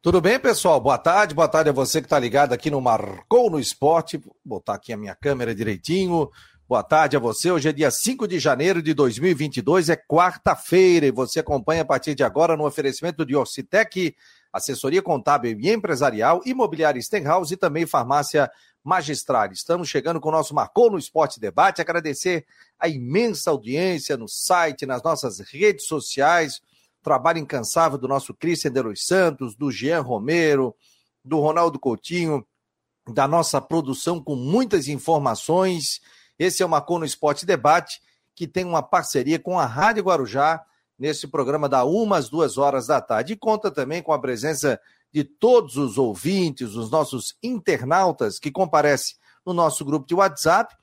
Tudo bem, pessoal? Boa tarde, boa tarde a você que está ligado aqui no Marcou no Esporte. Vou botar aqui a minha câmera direitinho. Boa tarde a você. Hoje é dia 5 de janeiro de 2022, é quarta-feira e você acompanha a partir de agora no oferecimento de Orcitec, assessoria contábil e empresarial, imobiliária Stenhouse e também farmácia magistral. Estamos chegando com o nosso Marcou no Esporte Debate. Agradecer a imensa audiência no site, nas nossas redes sociais trabalho incansável do nosso Cristian de Los Santos, do Jean Romero, do Ronaldo Coutinho, da nossa produção com muitas informações. Esse é o Marcou no Esporte Debate, que tem uma parceria com a Rádio Guarujá, nesse programa da uma às duas horas da tarde. E conta também com a presença de todos os ouvintes, os nossos internautas que comparecem no nosso grupo de WhatsApp,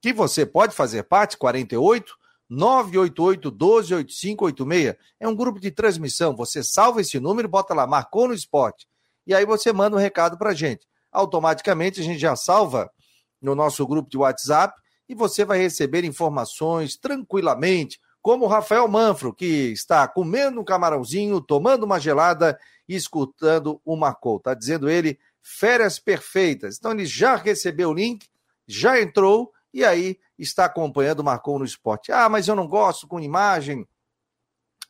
que você pode fazer parte, 48 988-128586. É um grupo de transmissão. Você salva esse número, bota lá, marcou no esporte. E aí você manda um recado pra gente. Automaticamente a gente já salva no nosso grupo de WhatsApp e você vai receber informações tranquilamente, como o Rafael Manfro, que está comendo um camarãozinho, tomando uma gelada e escutando o Marcou. Tá dizendo ele, férias perfeitas. Então ele já recebeu o link, já entrou e aí está acompanhando o Marcou no Esporte. Ah, mas eu não gosto com imagem.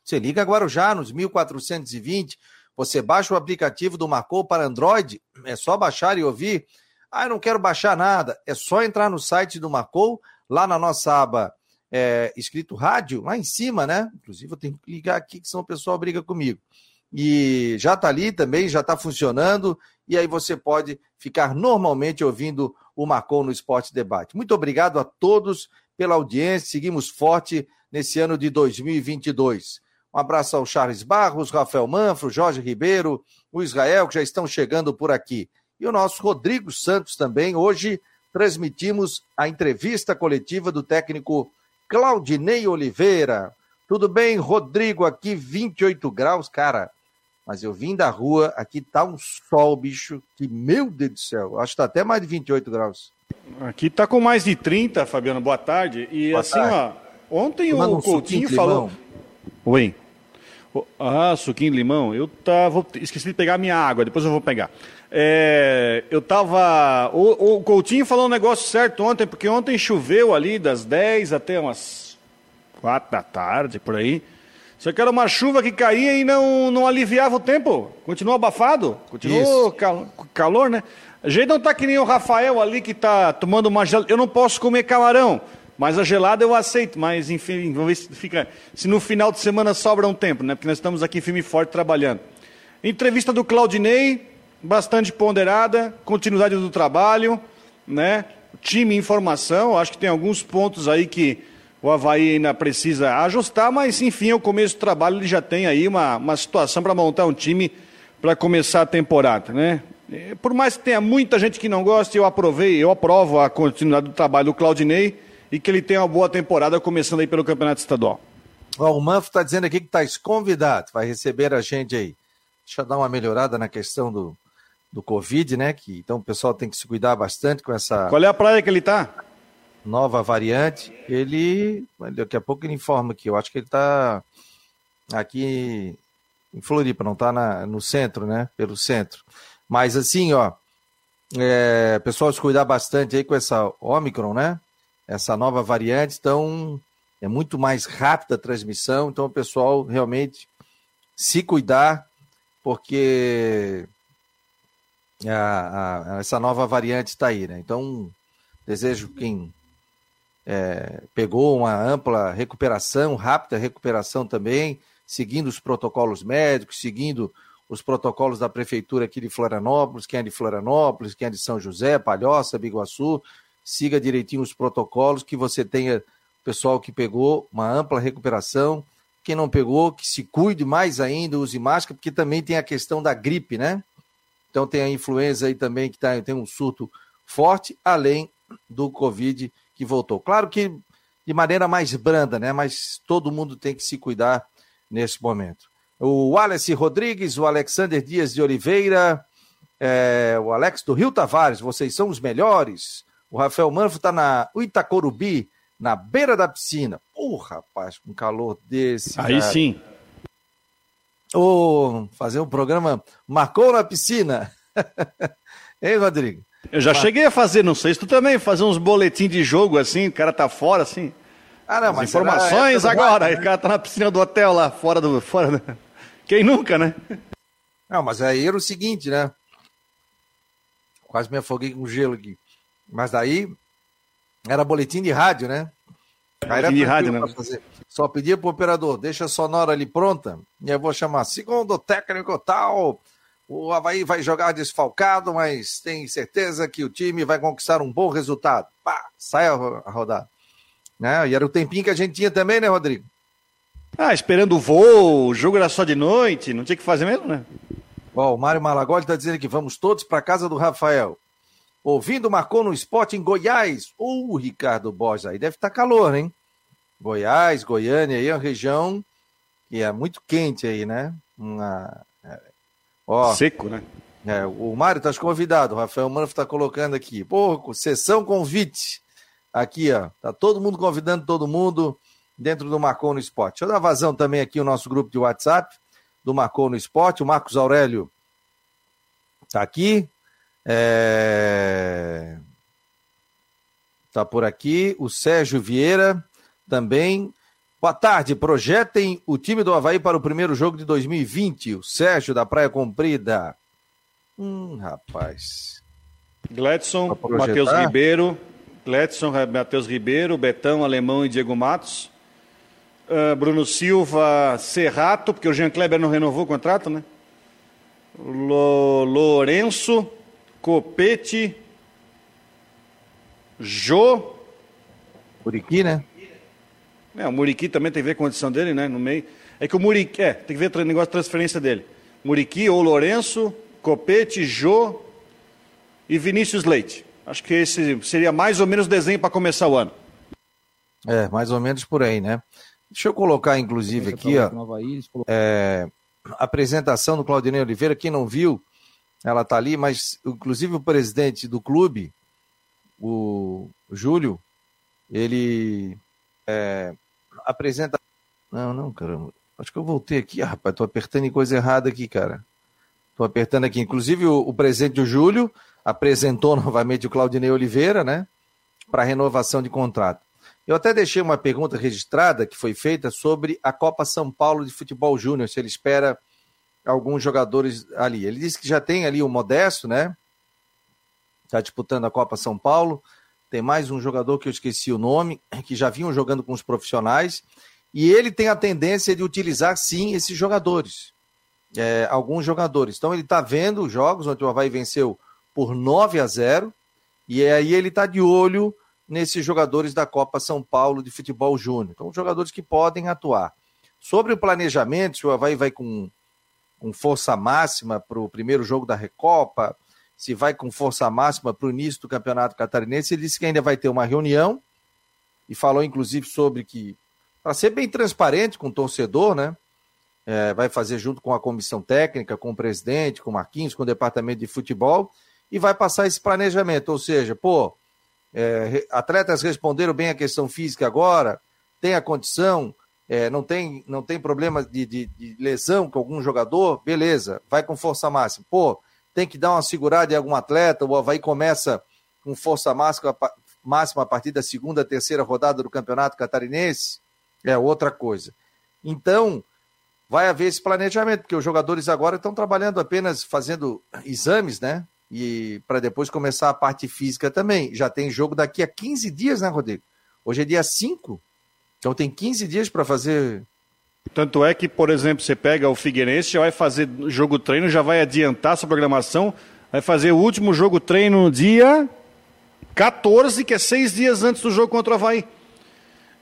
Você liga agora já nos 1420, você baixa o aplicativo do Marcou para Android, é só baixar e ouvir. Ah, eu não quero baixar nada, é só entrar no site do Marcou, lá na nossa aba é, escrito rádio, lá em cima, né? Inclusive eu tenho que ligar aqui, que senão o pessoal briga comigo. E já está ali também, já está funcionando, e aí você pode ficar normalmente ouvindo o Marcou no Esporte Debate. Muito obrigado a todos pela audiência. Seguimos forte nesse ano de 2022. Um abraço ao Charles Barros, Rafael Manfro, Jorge Ribeiro, o Israel, que já estão chegando por aqui. E o nosso Rodrigo Santos também. Hoje transmitimos a entrevista coletiva do técnico Claudinei Oliveira. Tudo bem, Rodrigo? Aqui 28 graus, cara. Mas eu vim da rua, aqui tá um sol, bicho, que meu Deus do céu, acho que tá até mais de 28 graus. Aqui tá com mais de 30, Fabiano, boa tarde. E boa assim, tarde. ó, ontem o um Coutinho falou. Oi. Ah, suquinho de limão. Eu tava. Esqueci de pegar minha água, depois eu vou pegar. É, eu tava. O, o Coutinho falou um negócio certo ontem, porque ontem choveu ali das 10 até umas 4 da tarde, por aí. Só que era uma chuva que caía e não, não aliviava o tempo. Continuou abafado, continuou cal, calor, né? A gente não tá que nem o Rafael ali que tá tomando uma gelada. Eu não posso comer camarão, mas a gelada eu aceito. Mas enfim, vamos ver se fica. Se no final de semana sobra um tempo, né? Porque nós estamos aqui firme e forte trabalhando. Entrevista do Claudinei, bastante ponderada, continuidade do trabalho, né? Time informação, acho que tem alguns pontos aí que o Havaí ainda precisa ajustar, mas enfim, é o começo do trabalho, ele já tem aí uma, uma situação para montar um time para começar a temporada, né? Por mais que tenha muita gente que não goste, eu aprovei, eu aprovo a continuidade do trabalho do Claudinei e que ele tenha uma boa temporada começando aí pelo Campeonato Estadual. Ó, o Manfro está dizendo aqui que está convidado, vai receber a gente aí. Deixa eu dar uma melhorada na questão do, do Covid, né? Que, então o pessoal tem que se cuidar bastante com essa. Qual é a praia que ele está? Nova variante, ele. Daqui a pouco ele informa que eu acho que ele está aqui em Floripa, não está no centro, né? Pelo centro. Mas assim, ó, é, pessoal se cuidar bastante aí com essa Omicron, né? Essa nova variante, então é muito mais rápida a transmissão, então pessoal realmente se cuidar, porque a, a, essa nova variante está aí, né? Então, desejo quem é, pegou uma ampla recuperação, rápida recuperação também, seguindo os protocolos médicos, seguindo os protocolos da prefeitura aqui de Florianópolis, quem é de Florianópolis, quem é de São José, Palhoça, Biguaçu, siga direitinho os protocolos, que você tenha pessoal que pegou uma ampla recuperação, quem não pegou, que se cuide mais ainda, use máscara, porque também tem a questão da gripe, né? Então tem a influenza aí também que tá, tem um surto forte, além do Covid que voltou. Claro que de maneira mais branda, né? Mas todo mundo tem que se cuidar nesse momento. O Wallace Rodrigues, o Alexander Dias de Oliveira, é, o Alex do Rio Tavares, vocês são os melhores. O Rafael Manfro está na Itacorubi, na beira da piscina. Pô, rapaz, com calor desse. Aí cara. sim. Ou fazer um programa Marcou na Piscina. hein, Rodrigo? Eu já Mas... cheguei a fazer, não sei se tu também, fazer uns boletins de jogo assim, o cara tá fora assim. Ah, não, mas informações agora, né? o cara tá na piscina do hotel lá, fora do. Fora do... Quem nunca, né? Não, mas aí era o seguinte, né? Quase me afoguei com gelo aqui. Mas daí era boletim de rádio, né? Boletim de rádio, né? Só pedia pro operador, deixa a sonora ali pronta, e eu vou chamar segundo técnico tal. O Havaí vai jogar desfalcado, mas tem certeza que o time vai conquistar um bom resultado. Pá, sai a rodada. Né? E era o tempinho que a gente tinha também, né, Rodrigo? Ah, esperando o voo, o jogo era só de noite, não tinha que fazer mesmo, né? Ó, o Mário Malagoli está dizendo que vamos todos para casa do Rafael. Ouvindo marcou no esporte em Goiás. O uh, Ricardo Borges, aí deve estar tá calor, hein? Goiás, Goiânia, aí é uma região que é muito quente aí, né? Uma, ó, Seco, né? É, o Mário está convidado, o Rafael Manfro está colocando aqui. Pô, sessão convite. Aqui, ó. Tá todo mundo convidando todo mundo dentro do Marcou no Esporte. Deixa eu dar vazão também aqui o nosso grupo de WhatsApp do Marcou no Esporte. O Marcos Aurélio tá aqui. É... Tá por aqui. O Sérgio Vieira também. Boa tarde. Projetem o time do Havaí para o primeiro jogo de 2020. O Sérgio da Praia Comprida. Hum, rapaz. Gladson, Matheus Ribeiro, Gledson, Matheus Ribeiro, Betão, Alemão e Diego Matos. Uh, Bruno Silva, Serrato, porque o Jean Kleber não renovou o contrato, né? Lo, Lourenço, Copete, Jô. Muriqui, né? É, o Muriqui também tem que ver com a condição dele, né? No meio. É que o Muriqui, é, tem que ver o negócio de transferência dele. Muriqui ou Lourenço, Copete, Jô e Vinícius Leite. Acho que esse seria mais ou menos o desenho para começar o ano. É, mais ou menos por aí, né? Deixa eu colocar, inclusive, aqui, ó, é, a apresentação do Claudinei Oliveira. Quem não viu, ela tá ali, mas inclusive o presidente do clube, o Júlio, ele é, apresenta. Não, não, caramba. Acho que eu voltei aqui. Ah, rapaz, tô apertando em coisa errada aqui, cara. Tô apertando aqui. Inclusive, o, o presidente do Júlio apresentou novamente o Claudinei Oliveira, né? Para renovação de contrato. Eu até deixei uma pergunta registrada que foi feita sobre a Copa São Paulo de Futebol Júnior, se ele espera alguns jogadores ali. Ele disse que já tem ali o Modesto, né? Está disputando a Copa São Paulo. Tem mais um jogador que eu esqueci o nome, que já vinham jogando com os profissionais. E ele tem a tendência de utilizar, sim, esses jogadores. É, alguns jogadores. Então ele está vendo os jogos onde o Havaí venceu por 9 a 0. E aí ele está de olho nesses jogadores da Copa São Paulo de Futebol Júnior. Então, jogadores que podem atuar. Sobre o planejamento, se o Havaí vai com, com força máxima para o primeiro jogo da Recopa, se vai com força máxima para o início do Campeonato Catarinense, ele disse que ainda vai ter uma reunião e falou, inclusive, sobre que, para ser bem transparente com o torcedor, né? É, vai fazer junto com a comissão técnica, com o presidente, com o Marquinhos, com o departamento de futebol, e vai passar esse planejamento. Ou seja, pô, é, atletas responderam bem a questão física agora, tem a condição, é, não, tem, não tem problema de, de, de, lesão com algum jogador, beleza, vai com força máxima. Pô, tem que dar uma segurada em algum atleta, o Havaí começa com força máxima, a partir da segunda, terceira rodada do Campeonato Catarinense, é outra coisa. Então, vai haver esse planejamento, porque os jogadores agora estão trabalhando apenas fazendo exames, né? e para depois começar a parte física também. Já tem jogo daqui a 15 dias, né, Rodrigo? Hoje é dia 5, então tem 15 dias para fazer. Tanto é que, por exemplo, você pega o Figueirense, já vai fazer jogo treino, já vai adiantar sua programação, vai fazer o último jogo treino no dia 14, que é seis dias antes do jogo contra o Havaí.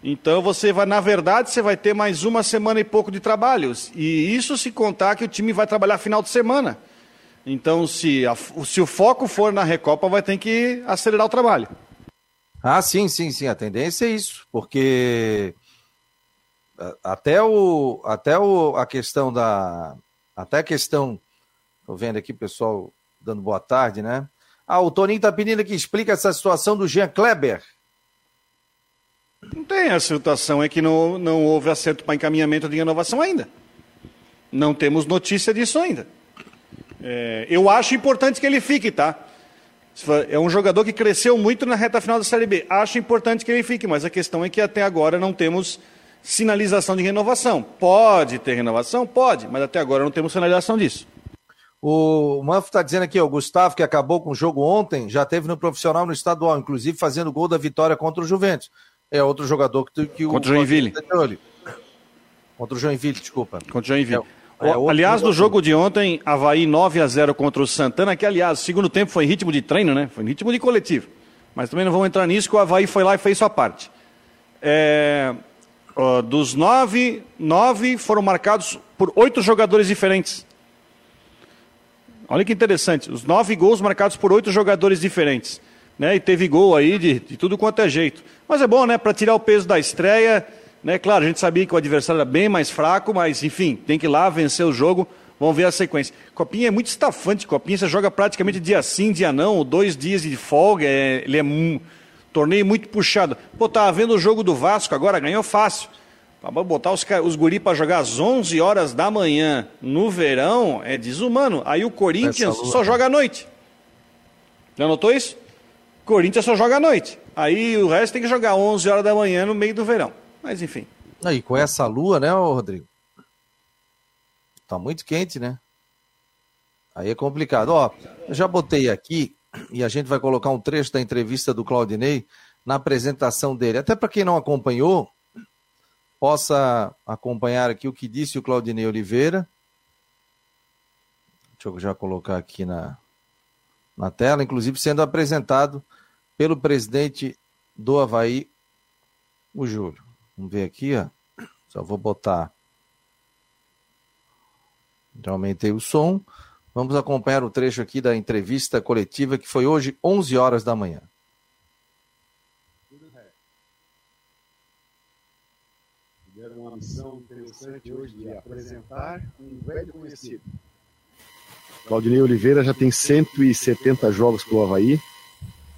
Então você vai, na verdade, você vai ter mais uma semana e pouco de trabalhos. E isso se contar que o time vai trabalhar final de semana. Então, se, a, se o foco for na Recopa, vai ter que acelerar o trabalho. Ah, sim, sim, sim. A tendência é isso, porque até o até o a questão da até a questão tô vendo aqui pessoal dando boa tarde, né? Ah, o Toninho tá pedindo que explica essa situação do Jean Kleber. Não tem a situação, é que não, não houve acerto para encaminhamento de renovação ainda. Não temos notícia disso ainda. É, eu acho importante que ele fique, tá? É um jogador que cresceu muito na reta final da Série B. Acho importante que ele fique, mas a questão é que até agora não temos sinalização de renovação. Pode ter renovação? Pode, mas até agora não temos sinalização disso. O Manfro está dizendo aqui, o Gustavo, que acabou com o jogo ontem, já teve no profissional no estadual, inclusive fazendo gol da vitória contra o Juventus. É outro jogador que, que contra o Joinville. Contra o Joinville, desculpa. Contra o Joinville. É, é aliás, no jogo de ontem, Havaí 9 a 0 contra o Santana, que aliás, segundo tempo foi em ritmo de treino, né? Foi em ritmo de coletivo. Mas também não vamos entrar nisso, que o Havaí foi lá e fez sua parte. É, ó, dos nove, nove foram marcados por oito jogadores diferentes. Olha que interessante, os nove gols marcados por oito jogadores diferentes. Né? E teve gol aí de, de tudo quanto é jeito. Mas é bom, né? Para tirar o peso da estreia. Né? Claro, a gente sabia que o adversário era bem mais fraco, mas enfim, tem que ir lá vencer o jogo. Vamos ver a sequência. Copinha é muito estafante. Copinha você joga praticamente dia sim, dia não, dois dias de folga. É, ele é torneio muito puxado. Pô, tava vendo o jogo do Vasco agora, ganhou fácil. Para botar os, os guri para jogar às 11 horas da manhã no verão é desumano. Aí o Corinthians só joga à noite. Já notou isso? Corinthians só joga à noite. Aí o resto tem que jogar 11 horas da manhã no meio do verão. Mas enfim. Aí com essa lua, né, Rodrigo? Tá muito quente, né? Aí é complicado. Ó, eu já botei aqui e a gente vai colocar um trecho da entrevista do Claudinei na apresentação dele. Até para quem não acompanhou, possa acompanhar aqui o que disse o Claudinei Oliveira. Deixa eu já colocar aqui na, na tela, inclusive sendo apresentado pelo presidente do Havaí, o Júlio. Vamos ver aqui, ó. Só vou botar. Já aumentei o som. Vamos acompanhar o trecho aqui da entrevista coletiva que foi hoje, 11 horas da manhã. tiveram uma missão interessante hoje de apresentar um velho conhecido. Claudinei Oliveira já tem 170 jogos para o Havaí,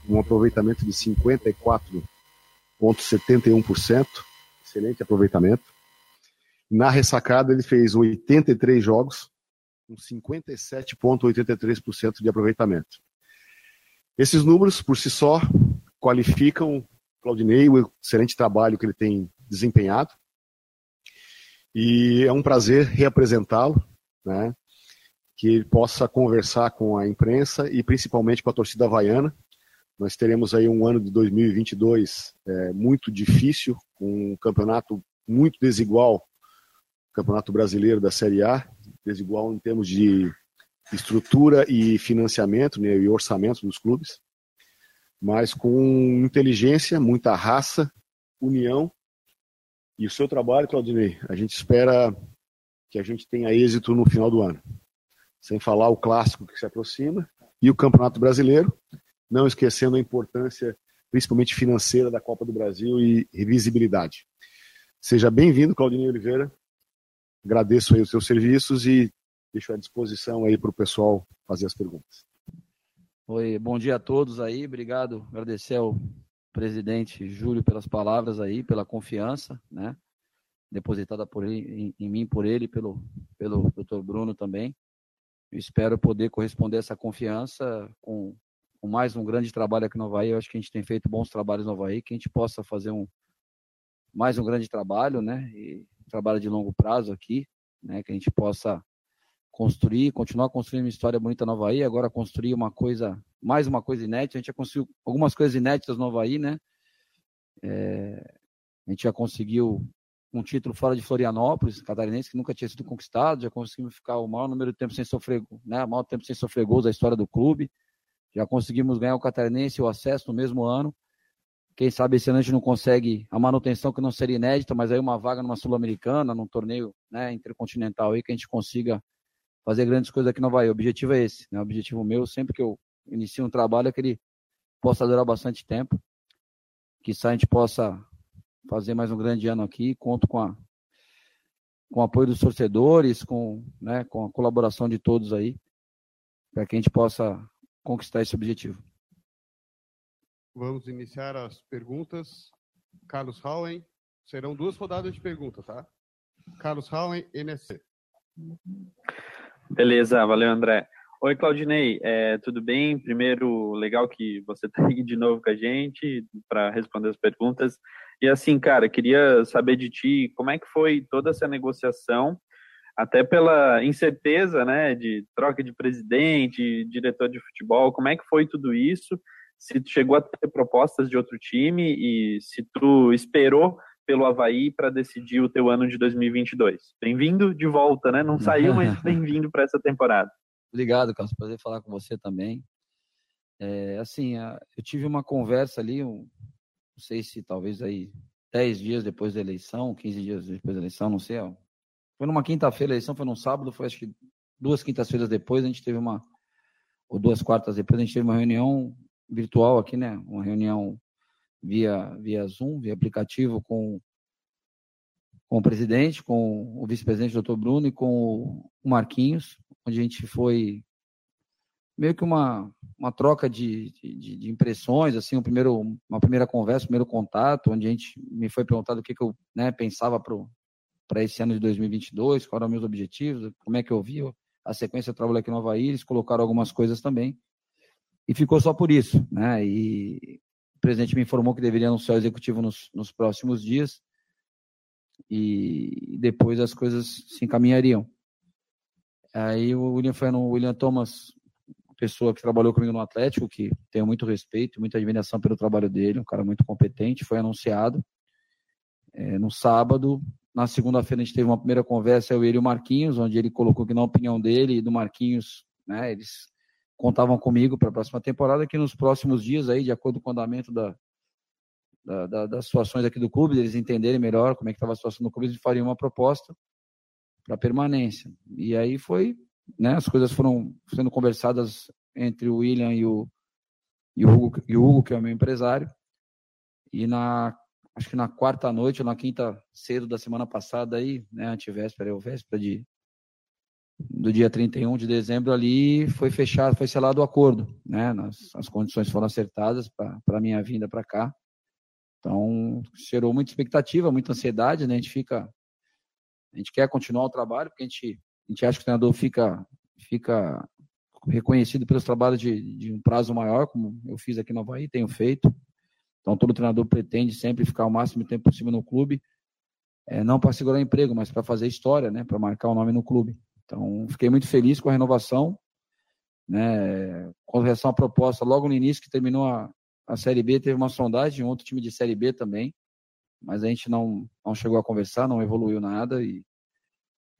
um aproveitamento de 54,71%, excelente aproveitamento. Na ressacada ele fez 83 jogos, com 57,83% de aproveitamento. Esses números, por si só, qualificam Claudinei, o excelente trabalho que ele tem desempenhado. E é um prazer reapresentá-lo, né? que ele possa conversar com a imprensa e principalmente com a torcida havaiana. Nós teremos aí um ano de 2022 é, muito difícil, com um campeonato muito desigual, campeonato brasileiro da Série A, desigual em termos de estrutura e financiamento né, e orçamento dos clubes, mas com inteligência, muita raça, união e o seu trabalho, Claudinei, a gente espera que a gente tenha êxito no final do ano. Sem falar o clássico que se aproxima e o Campeonato Brasileiro, não esquecendo a importância, principalmente financeira, da Copa do Brasil e visibilidade. Seja bem-vindo, Claudinei Oliveira. Agradeço aí os seus serviços e deixo à disposição aí para o pessoal fazer as perguntas. Oi, bom dia a todos aí. Obrigado, agradecer ao presidente Júlio pelas palavras aí, pela confiança, né? Depositada por ele, em, em mim por ele, pelo pelo Dr. Bruno também. Eu espero poder corresponder essa confiança com, com mais um grande trabalho aqui no Havaí. Eu acho que a gente tem feito bons trabalhos no Havaí, que a gente possa fazer um mais um grande trabalho, né? E trabalho de longo prazo aqui, né? Que a gente possa construir, continuar construindo uma história bonita no Havaí, agora construir uma coisa, mais uma coisa inédita. A gente já conseguiu algumas coisas inéditas no Havaí, né? É, a gente já conseguiu um título fora de Florianópolis, catarinense, que nunca tinha sido conquistado, já conseguimos ficar o maior número de tempo sem sofrer, né? O maior tempo sem sofrer gols da história do clube. Já conseguimos ganhar o catarinense o acesso no mesmo ano. Quem sabe esse ano a gente não consegue a manutenção que não seria inédita, mas aí uma vaga numa Sul-Americana, num torneio né, intercontinental aí, que a gente consiga fazer grandes coisas aqui no Havaí. O objetivo é esse, né? O objetivo meu, sempre que eu inicio um trabalho, é que ele possa durar bastante tempo. Que a gente possa fazer mais um grande ano aqui. Conto com, a, com o apoio dos torcedores, com, né, com a colaboração de todos aí, para que a gente possa conquistar esse objetivo. Vamos iniciar as perguntas. Carlos Howen, serão duas rodadas de perguntas, tá? Carlos Howen, NSC. Beleza, valeu, André. Oi, Claudinei, é, tudo bem? Primeiro, legal que você está aí de novo com a gente para responder as perguntas. E assim, cara, queria saber de ti como é que foi toda essa negociação, até pela incerteza, né, de troca de presidente, diretor de futebol, como é que foi tudo isso? Se tu chegou a ter propostas de outro time e se tu esperou pelo Havaí para decidir o teu ano de 2022. Bem-vindo de volta, né? Não saiu, mas bem-vindo para essa temporada. Obrigado, Carlos. Prazer falar com você também. É, assim, eu tive uma conversa ali, um, não sei se talvez aí 10 dias depois da eleição, 15 dias depois da eleição, não sei. Ó. Foi numa quinta-feira, a eleição foi num sábado, foi acho que duas quintas-feiras depois, a gente teve uma, ou duas quartas depois, a gente teve uma reunião virtual aqui, né? Uma reunião via, via Zoom, via aplicativo com, com o presidente, com o vice-presidente, doutor Bruno, e com o Marquinhos, onde a gente foi meio que uma, uma troca de, de, de, impressões, assim, um primeiro, uma primeira conversa, um primeiro contato, onde a gente me foi perguntado o que, que eu né, pensava para esse ano de 2022, quais eram meus objetivos, como é que eu via a sequência do trabalho aqui no Havaí, eles colocaram algumas coisas também, e ficou só por isso, né, e o presidente me informou que deveria anunciar o executivo nos, nos próximos dias, e depois as coisas se encaminhariam. Aí o William foi no William Thomas, pessoa que trabalhou comigo no Atlético, que tenho muito respeito, muita admiração pelo trabalho dele, um cara muito competente, foi anunciado é, no sábado. Na segunda-feira a gente teve uma primeira conversa, eu, ele e o Marquinhos, onde ele colocou que na opinião dele e do Marquinhos, né, eles contavam comigo para a próxima temporada, que nos próximos dias aí, de acordo com o andamento da, da, da, das situações aqui do clube, eles entenderem melhor como é que estava a situação do clube, eles fariam uma proposta para permanência. E aí foi, né, as coisas foram sendo conversadas entre o William e o, e o, Hugo, e o Hugo, que é o meu empresário. E na, acho que na quarta noite ou na quinta cedo da semana passada aí, né, antivéspera ou véspera de do dia 31 de dezembro ali foi fechado, foi selado o acordo, né? Nas, as condições foram acertadas para a minha vinda para cá. Então, gerou muita expectativa, muita ansiedade, né? A gente fica a gente quer continuar o trabalho, porque a gente, a gente acha que o treinador fica, fica reconhecido pelos trabalhos de, de um prazo maior, como eu fiz aqui no Havaí, tenho feito. Então, todo treinador pretende sempre ficar o máximo tempo possível no clube, é, não para segurar emprego, mas para fazer história, né, para marcar o nome no clube. Então, fiquei muito feliz com a renovação. Né, com relação à proposta, logo no início que terminou a, a Série B, teve uma sondagem outro time de Série B também mas a gente não, não chegou a conversar, não evoluiu nada e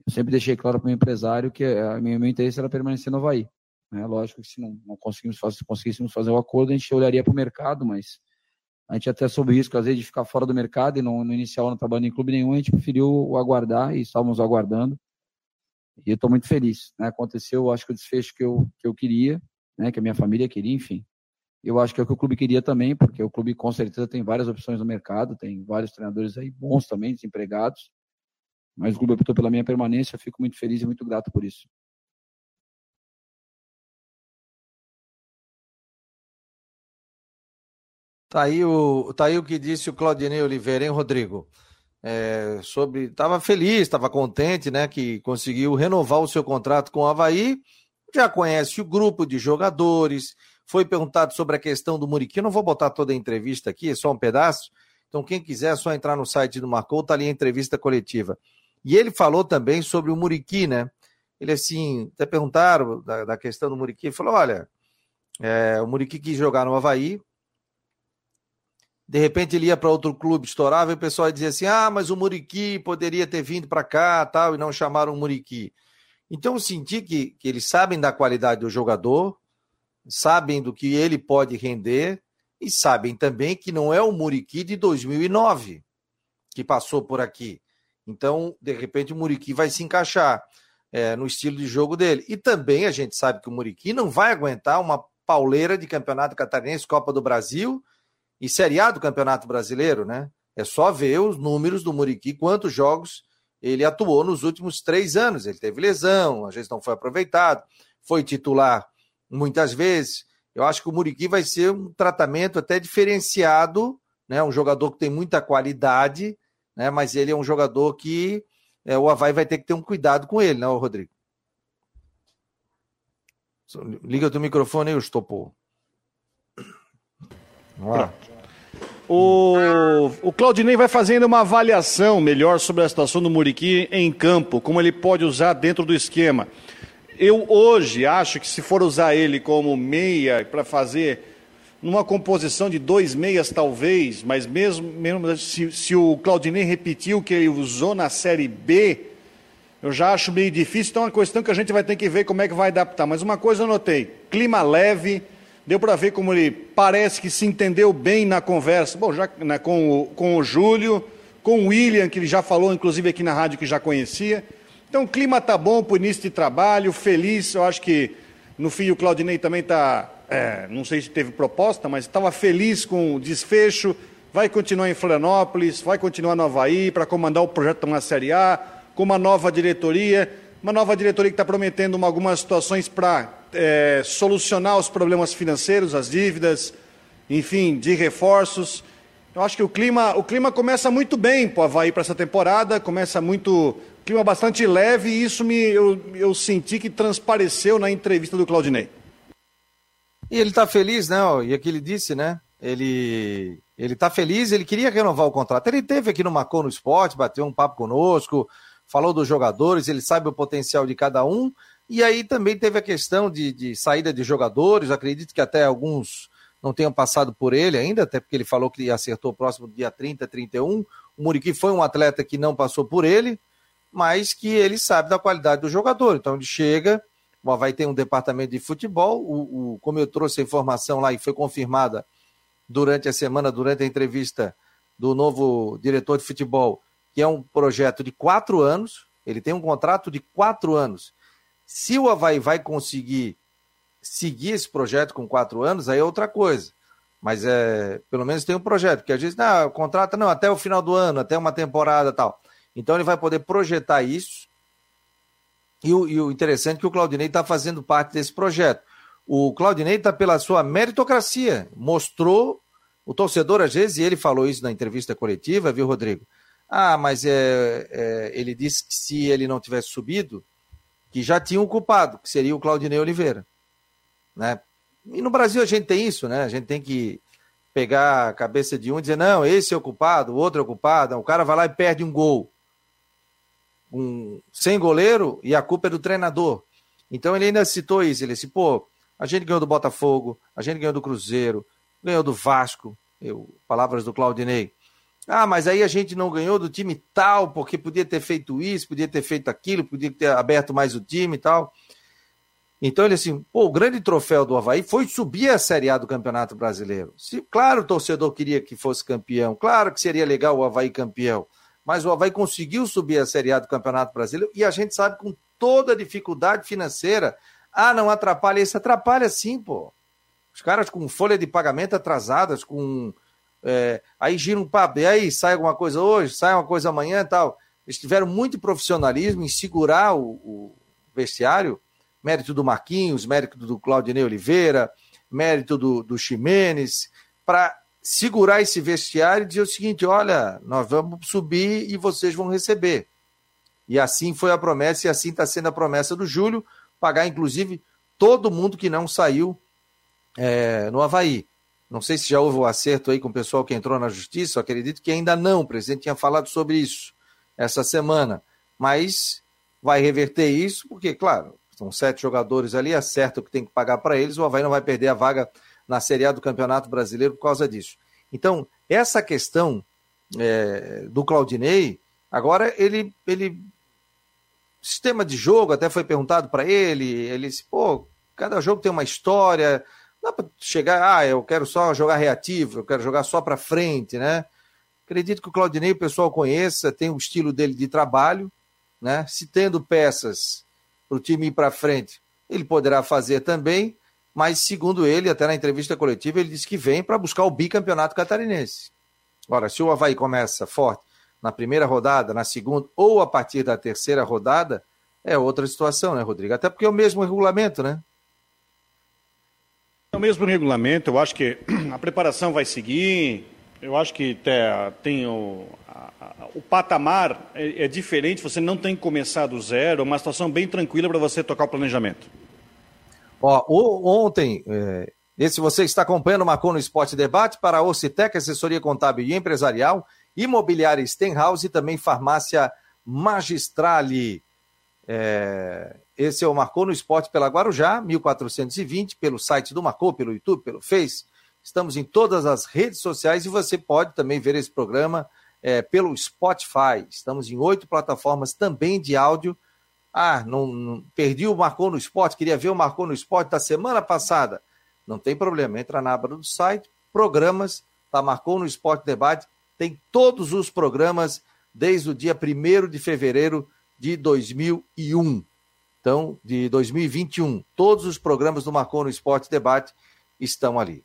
eu sempre deixei claro para o empresário que a minha, meu interesse era permanecer no Havaí. Né? Lógico que se não, não conseguimos se conseguíssemos fazer o um acordo, a gente olharia para o mercado, mas a gente até soube risco, às vezes, de ficar fora do mercado e não, no inicial não trabalhando em clube nenhum, a gente preferiu aguardar e estávamos aguardando. E eu estou muito feliz. Né? Aconteceu, acho que o desfecho que eu, que eu queria, né? que a minha família queria, enfim. Eu acho que é o que o clube queria também, porque o clube com certeza tem várias opções no mercado, tem vários treinadores aí bons também, desempregados. Mas o clube optou pela minha permanência, fico muito feliz e muito grato por isso. Tá aí o, tá aí o que disse o Claudinei Oliveira, hein, Rodrigo? É, sobre, estava feliz, estava contente, né, que conseguiu renovar o seu contrato com o Havaí, já conhece o grupo de jogadores, foi perguntado sobre a questão do Muriqui. Eu não vou botar toda a entrevista aqui, é só um pedaço. Então, quem quiser, é só entrar no site do Marcou, tá ali a entrevista coletiva. E ele falou também sobre o Muriqui, né? Ele, assim, até perguntaram da, da questão do Muriqui. Falou: olha, é, o Muriqui quis jogar no Havaí. De repente ele ia para outro clube, estourava, e o pessoal dizia assim: ah, mas o Muriqui poderia ter vindo para cá tal, e não chamaram o Muriqui. Então eu senti que, que eles sabem da qualidade do jogador, sabem do que ele pode render e sabem também que não é o Muriqui de 2009 que passou por aqui. Então, de repente, o Muriqui vai se encaixar é, no estilo de jogo dele. E também a gente sabe que o Muriqui não vai aguentar uma pauleira de campeonato catarinense, Copa do Brasil e Série A do Campeonato Brasileiro, né? É só ver os números do Muriqui, quantos jogos ele atuou nos últimos três anos. Ele teve lesão, às vezes não foi aproveitado, foi titular muitas vezes. Eu acho que o Muriqui vai ser um tratamento até diferenciado, né? Um jogador que tem muita qualidade, né? Mas ele é um jogador que é, o Havaí vai ter que ter um cuidado com ele, né, Rodrigo? Liga o teu microfone aí, Estopou. Vamos lá. O, o Claudinei vai fazendo uma avaliação melhor sobre a situação do Muriqui em campo, como ele pode usar dentro do esquema. Eu hoje acho que se for usar ele como meia para fazer numa composição de dois meias talvez, mas mesmo, mesmo se, se o Claudinei repetiu o que ele usou na Série B, eu já acho meio difícil, então é uma questão que a gente vai ter que ver como é que vai adaptar. Mas uma coisa eu notei, clima leve, deu para ver como ele parece que se entendeu bem na conversa, bom, já né, com, o, com o Júlio, com o William, que ele já falou, inclusive aqui na rádio, que já conhecia. Então o clima tá bom para o início de trabalho, feliz, eu acho que no fim o Claudinei também está, é, não sei se teve proposta, mas estava feliz com o desfecho, vai continuar em Florianópolis, vai continuar no Havaí para comandar o projeto na Série A, com uma nova diretoria, uma nova diretoria que está prometendo uma, algumas situações para é, solucionar os problemas financeiros, as dívidas, enfim, de reforços. Eu acho que o clima, o clima começa muito bem para o Havaí para essa temporada, começa muito. clima bastante leve e isso me, eu, eu senti que transpareceu na entrevista do Claudinei. E ele está feliz, né? E aqui ele disse, né? Ele ele está feliz, ele queria renovar o contrato. Ele teve aqui no Macon no Esporte, bateu um papo conosco, falou dos jogadores, ele sabe o potencial de cada um. E aí também teve a questão de, de saída de jogadores. Acredito que até alguns não tenham passado por ele ainda, até porque ele falou que acertou próximo dia 30, 31. O Muriqui foi um atleta que não passou por ele, mas que ele sabe da qualidade do jogador. Então ele chega, vai ter um departamento de futebol. O, o, como eu trouxe a informação lá e foi confirmada durante a semana, durante a entrevista do novo diretor de futebol, que é um projeto de quatro anos, ele tem um contrato de quatro anos. Se o Havaí vai conseguir seguir esse projeto com quatro anos, aí é outra coisa. Mas é, pelo menos tem um projeto, porque às vezes, não, contrata não, até o final do ano, até uma temporada tal. Então ele vai poder projetar isso. E o, e o interessante é que o Claudinei está fazendo parte desse projeto. O Claudinei está pela sua meritocracia, mostrou o torcedor, às vezes, e ele falou isso na entrevista coletiva, viu, Rodrigo? Ah, mas é, é, ele disse que se ele não tivesse subido, que já tinha um culpado, que seria o Claudinei Oliveira. Né? E no Brasil a gente tem isso, né? A gente tem que pegar a cabeça de um e dizer, não, esse é o culpado, o outro é o culpado. O cara vai lá e perde um gol. Um, sem goleiro e a culpa é do treinador. Então ele ainda citou isso. Ele disse, pô, a gente ganhou do Botafogo, a gente ganhou do Cruzeiro, ganhou do Vasco. Eu, palavras do Claudinei. Ah, mas aí a gente não ganhou do time tal, porque podia ter feito isso, podia ter feito aquilo, podia ter aberto mais o time e tal. Então ele assim, pô, o grande troféu do Havaí foi subir a Série A do Campeonato Brasileiro. Se, claro, o torcedor queria que fosse campeão, claro que seria legal o Havaí campeão, mas o Havaí conseguiu subir a Série A do Campeonato Brasileiro e a gente sabe com toda a dificuldade financeira. Ah, não atrapalha isso, atrapalha sim, pô. Os caras com folha de pagamento atrasadas, com é, aí gira um papo, e aí sai alguma coisa hoje, sai uma coisa amanhã e tal. Eles tiveram muito profissionalismo em segurar o, o vestiário, mérito do Marquinhos, mérito do Claudinei Oliveira, mérito do, do Ximenes, para segurar esse vestiário e dizer o seguinte: olha, nós vamos subir e vocês vão receber. E assim foi a promessa, e assim está sendo a promessa do Júlio, pagar inclusive todo mundo que não saiu é, no Havaí. Não sei se já houve o um acerto aí com o pessoal que entrou na justiça, acredito que ainda não. O presidente tinha falado sobre isso essa semana. Mas vai reverter isso, porque, claro, são sete jogadores ali, acerta o que tem que pagar para eles, o Havaí não vai perder a vaga na Série A do Campeonato Brasileiro por causa disso. Então, essa questão é, do Claudinei, agora ele, ele. Sistema de jogo, até foi perguntado para ele, ele disse, pô, cada jogo tem uma história dá para chegar, ah, eu quero só jogar reativo, eu quero jogar só para frente, né? Acredito que o Claudinei o pessoal conheça, tem o estilo dele de trabalho, né? Se tendo peças para o time ir para frente, ele poderá fazer também, mas segundo ele, até na entrevista coletiva, ele disse que vem para buscar o bicampeonato catarinense. Ora, se o Havaí começa forte na primeira rodada, na segunda ou a partir da terceira rodada, é outra situação, né, Rodrigo? Até porque é o mesmo regulamento, né? É mesmo regulamento, eu acho que a preparação vai seguir, Eu acho que tem o, o patamar é, é, diferente, você não tem que começar do zero, é uma situação bem tranquila para você tocar o planejamento. Ó, ontem, é, esse você está acompanhando o Marcou no Esporte Debate para a Ocitec, assessoria contábil e empresarial, imobiliária Stenhouse e também farmácia Magistrale. É, esse é o Marcou no Esporte pela Guarujá, 1420, pelo site do Marcou, pelo YouTube, pelo Face. Estamos em todas as redes sociais e você pode também ver esse programa é, pelo Spotify. Estamos em oito plataformas também de áudio. Ah, não, não, perdi o Marcou no Esporte, queria ver o Marcou no Esporte da semana passada. Não tem problema, entra na aba do site, programas, tá Marcou no Esporte Debate, tem todos os programas desde o dia 1 de fevereiro de 2001. Então, de 2021, todos os programas do Marcou no Esporte Debate estão ali.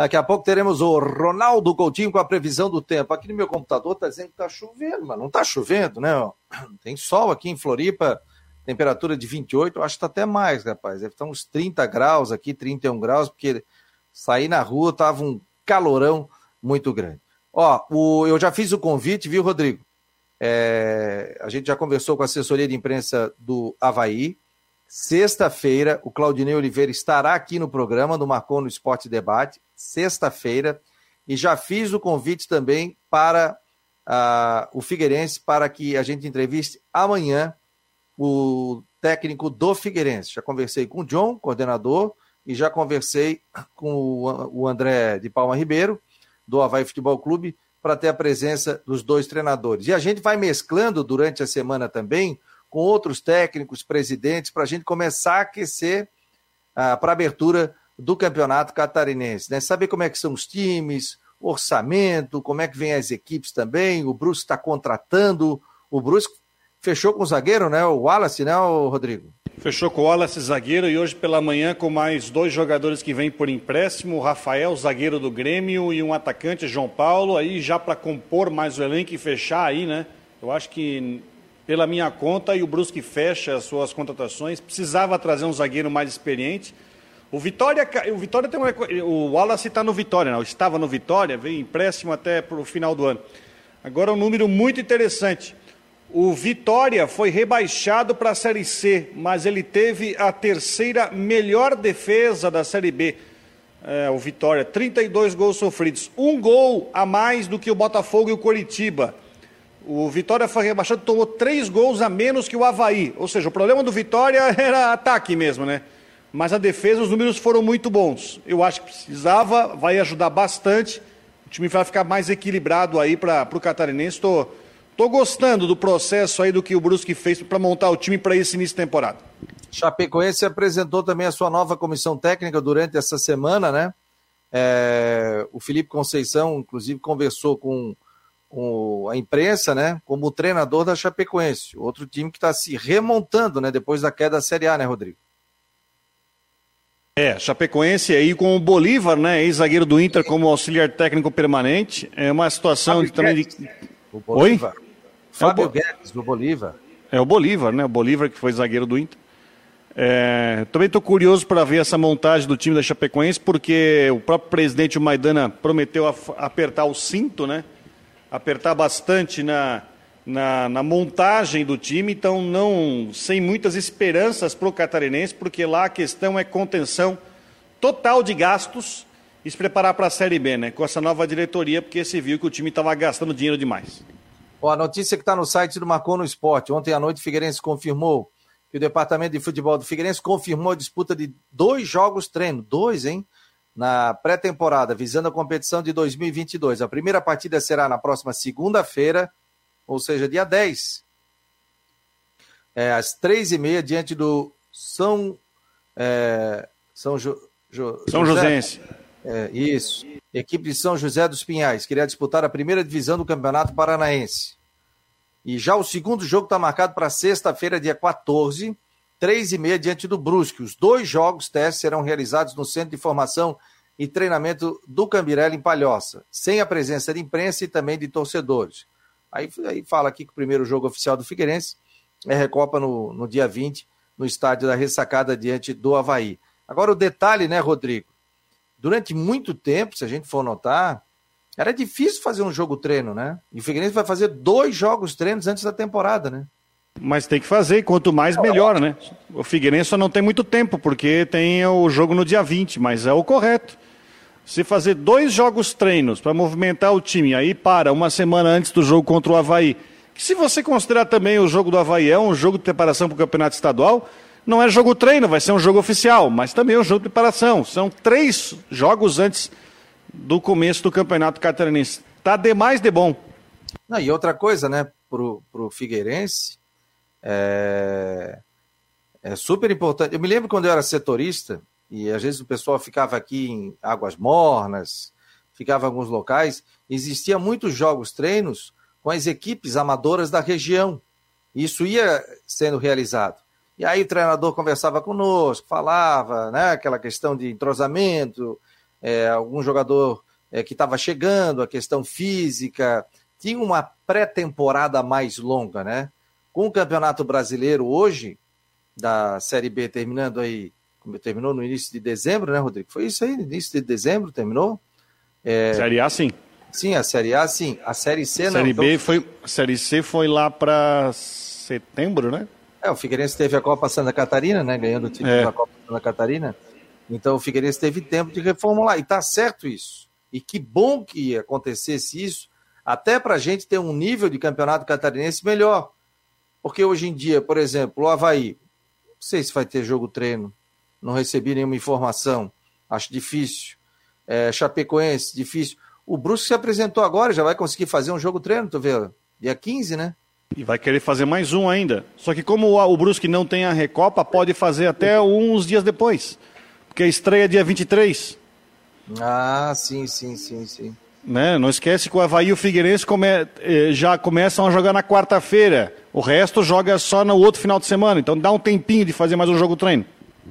Daqui a pouco teremos o Ronaldo Coutinho com a previsão do tempo. Aqui no meu computador está dizendo que está chovendo, mas não está chovendo, né? Tem sol aqui em Floripa, temperatura de 28, acho que está até mais, rapaz. Deve estar uns 30 graus aqui, 31 graus, porque sair na rua tava um calorão muito grande. Ó, o, eu já fiz o convite, viu, Rodrigo? É, a gente já conversou com a assessoria de imprensa do Havaí. Sexta-feira, o Claudinei Oliveira estará aqui no programa do Marcou no Esporte Debate sexta-feira, e já fiz o convite também para uh, o Figueirense para que a gente entreviste amanhã o técnico do Figueirense. Já conversei com o John, coordenador, e já conversei com o André de Palma Ribeiro, do Havaí Futebol Clube, para ter a presença dos dois treinadores. E a gente vai mesclando durante a semana também com outros técnicos, presidentes, para a gente começar a aquecer uh, para a abertura do campeonato catarinense, né? Saber como é que são os times, orçamento, como é que vem as equipes também. O Brusque está contratando. O Brusque fechou com o zagueiro, né? O Wallace, né, o Rodrigo? Fechou com o Wallace, zagueiro, e hoje pela manhã com mais dois jogadores que vêm por empréstimo, o Rafael, zagueiro do Grêmio, e um atacante, João Paulo, aí já para compor mais o elenco e fechar aí, né? Eu acho que, pela minha conta, e o Brusque fecha as suas contratações, precisava trazer um zagueiro mais experiente, o Vitória, o Vitória tem uma, o Wallace está no Vitória, não, estava no Vitória, veio empréstimo até para o final do ano. Agora um número muito interessante. O Vitória foi rebaixado para a Série C, mas ele teve a terceira melhor defesa da Série B. É, o Vitória, 32 gols sofridos, um gol a mais do que o Botafogo e o Coritiba. O Vitória foi rebaixado, tomou três gols a menos que o Havaí. Ou seja, o problema do Vitória era ataque mesmo, né? mas a defesa, os números foram muito bons. Eu acho que precisava, vai ajudar bastante. O time vai ficar mais equilibrado aí para o catarinense. Estou tô, tô gostando do processo aí do que o Brusque fez para montar o time para esse início de temporada. Chapecoense apresentou também a sua nova comissão técnica durante essa semana, né? É, o Felipe Conceição, inclusive, conversou com, com, a imprensa, né? Como treinador da Chapecoense, outro time que está se remontando, né? Depois da queda da Série A, né, Rodrigo? É, Chapecoense aí com o Bolívar, né, ex-zagueiro do Inter como auxiliar técnico permanente. É uma situação Fábio também de... O Bolívar. Oi? Fábio é o... Guedes, do Bolívar. É o Bolívar, né, o Bolívar que foi zagueiro do Inter. É, também estou curioso para ver essa montagem do time da Chapecoense, porque o próprio presidente o Maidana prometeu apertar o cinto, né? Apertar bastante na, na, na, montagem do time, então não sem muitas esperanças para o catarinense, porque lá a questão é contenção total de gastos e se preparar para a Série B, né? Com essa nova diretoria, porque se viu que o time estava gastando dinheiro demais. Ó, a notícia que está no site do Marcou no Esporte. Ontem à noite o Figueirense confirmou que o Departamento de Futebol do Figueirense confirmou a disputa de dois jogos treino, dois, hein? Na pré-temporada, visando a competição de 2022. A primeira partida será na próxima segunda-feira, ou seja, dia 10, é, às três e meia, diante do São, é, São, jo, jo, São Joséense. É, isso. equipe de São José dos Pinhais, queria disputar a primeira divisão do Campeonato Paranaense. E já o segundo jogo está marcado para sexta-feira, dia 14, três e meia, diante do Brusque. Os dois jogos testes serão realizados no Centro de Formação e Treinamento do Cambirela, em Palhoça, sem a presença de imprensa e também de torcedores. Aí, aí fala aqui que o primeiro jogo oficial do Figueirense é Recopa no, no dia 20, no estádio da Ressacada, diante do Havaí. Agora, o detalhe, né, Rodrigo? Durante muito tempo, se a gente for notar, era difícil fazer um jogo treino, né? E o Figueirense vai fazer dois jogos treinos antes da temporada, né? Mas tem que fazer, e quanto mais melhor, né? O Figueirense só não tem muito tempo, porque tem o jogo no dia 20, mas é o correto. Se fazer dois jogos treinos para movimentar o time, aí para uma semana antes do jogo contra o Havaí, que se você considerar também o jogo do Havaí é um jogo de preparação para o campeonato estadual, não é jogo treino, vai ser um jogo oficial, mas também é um jogo de preparação. São três jogos antes do começo do campeonato catarinense. Tá demais de bom. Não, e outra coisa, né, pro, pro Figueirense, é, é super importante. Eu me lembro quando eu era setorista, e às vezes o pessoal ficava aqui em Águas Mornas, ficava em alguns locais, existia muitos jogos, treinos com as equipes amadoras da região. Isso ia sendo realizado. E aí o treinador conversava conosco, falava, né, aquela questão de entrosamento, é, algum jogador é, que estava chegando, a questão física, tinha uma pré-temporada mais longa, né? Com o Campeonato Brasileiro hoje, da Série B terminando aí, terminou no início de dezembro, né, Rodrigo? Foi isso aí, início de dezembro terminou? É... Série A, sim. Sim, a Série A, sim. A Série C não. Série B então... foi, a Série C foi lá para setembro, né? É, o Figueirense teve a Copa Santa Catarina, né? Ganhando o título é. da Copa Santa Catarina. Então o Figueirense teve tempo de reformular. E tá certo isso. E que bom que acontecesse isso, até para a gente ter um nível de campeonato catarinense melhor. Porque hoje em dia, por exemplo, o Havaí, não sei se vai ter jogo treino, não recebi nenhuma informação, acho difícil. É, Chapecoense, difícil. O Brusque se apresentou agora, já vai conseguir fazer um jogo treino, tu vê? Dia 15, né? E vai querer fazer mais um ainda. Só que como o Brusque não tem a Recopa, pode fazer até uns dias depois. Porque a estreia é dia 23. Ah, sim, sim, sim, sim. Né? Não esquece que o Havaí e o Figueirense come... Eh, já começam a jogar na quarta-feira. O resto joga só no outro final de semana. Então dá um tempinho de fazer mais um jogo treino.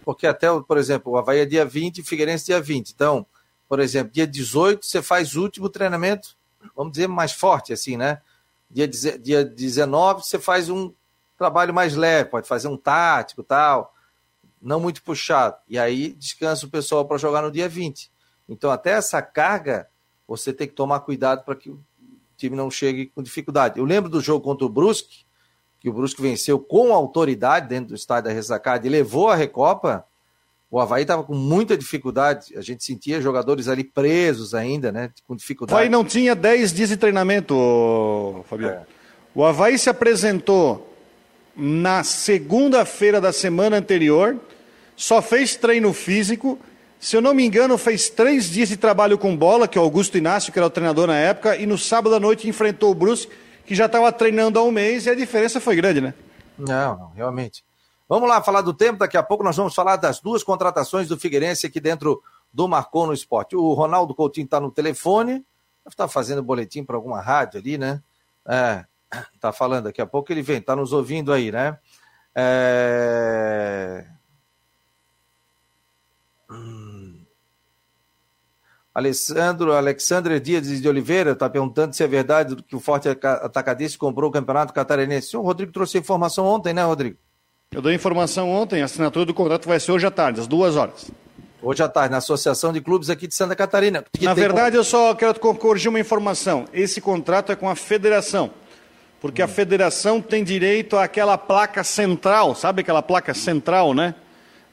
Porque até, por exemplo, o Havaí é dia 20 e o Figueirense dia 20. Então, por exemplo, dia 18 você faz o último treinamento, vamos dizer, mais forte, assim, né? Dia, dia 19 você faz um trabalho mais leve, pode fazer um tático tal, não muito puxado. E aí descansa o pessoal para jogar no dia 20. Então, até essa carga, você tem que tomar cuidado para que o time não chegue com dificuldade. Eu lembro do jogo contra o Brusque, que o Brusque venceu com autoridade dentro do estádio da Ressacada e levou a Recopa. O Havaí estava com muita dificuldade. A gente sentia jogadores ali presos ainda, né? Com dificuldade. O Havaí não tinha 10 dias de treinamento, Fabiano. É. O Havaí se apresentou na segunda-feira da semana anterior, só fez treino físico. Se eu não me engano, fez três dias de trabalho com bola, que o Augusto Inácio, que era o treinador na época, e no sábado à noite enfrentou o Brusque, que já estava treinando há um mês, e a diferença foi grande, né? Não, não, realmente. Vamos lá falar do tempo. Daqui a pouco nós vamos falar das duas contratações do Figueirense aqui dentro do Marcou no Esporte. O Ronaldo Coutinho está no telefone, deve estar tá fazendo boletim para alguma rádio ali, né? É, tá falando, daqui a pouco ele vem, está nos ouvindo aí, né? É... Hum... Alessandro, Alexandre Dias de Oliveira está perguntando se é verdade que o Forte Atacadista comprou o Campeonato Catarinense. O Rodrigo trouxe informação ontem, né, Rodrigo? Eu dei informação ontem, a assinatura do contrato vai ser hoje à tarde, às duas horas. Hoje à tarde, na Associação de Clubes aqui de Santa Catarina. Na verdade, eu só quero corrigir uma informação. Esse contrato é com a federação, porque hum. a federação tem direito àquela placa central, sabe aquela placa central, né?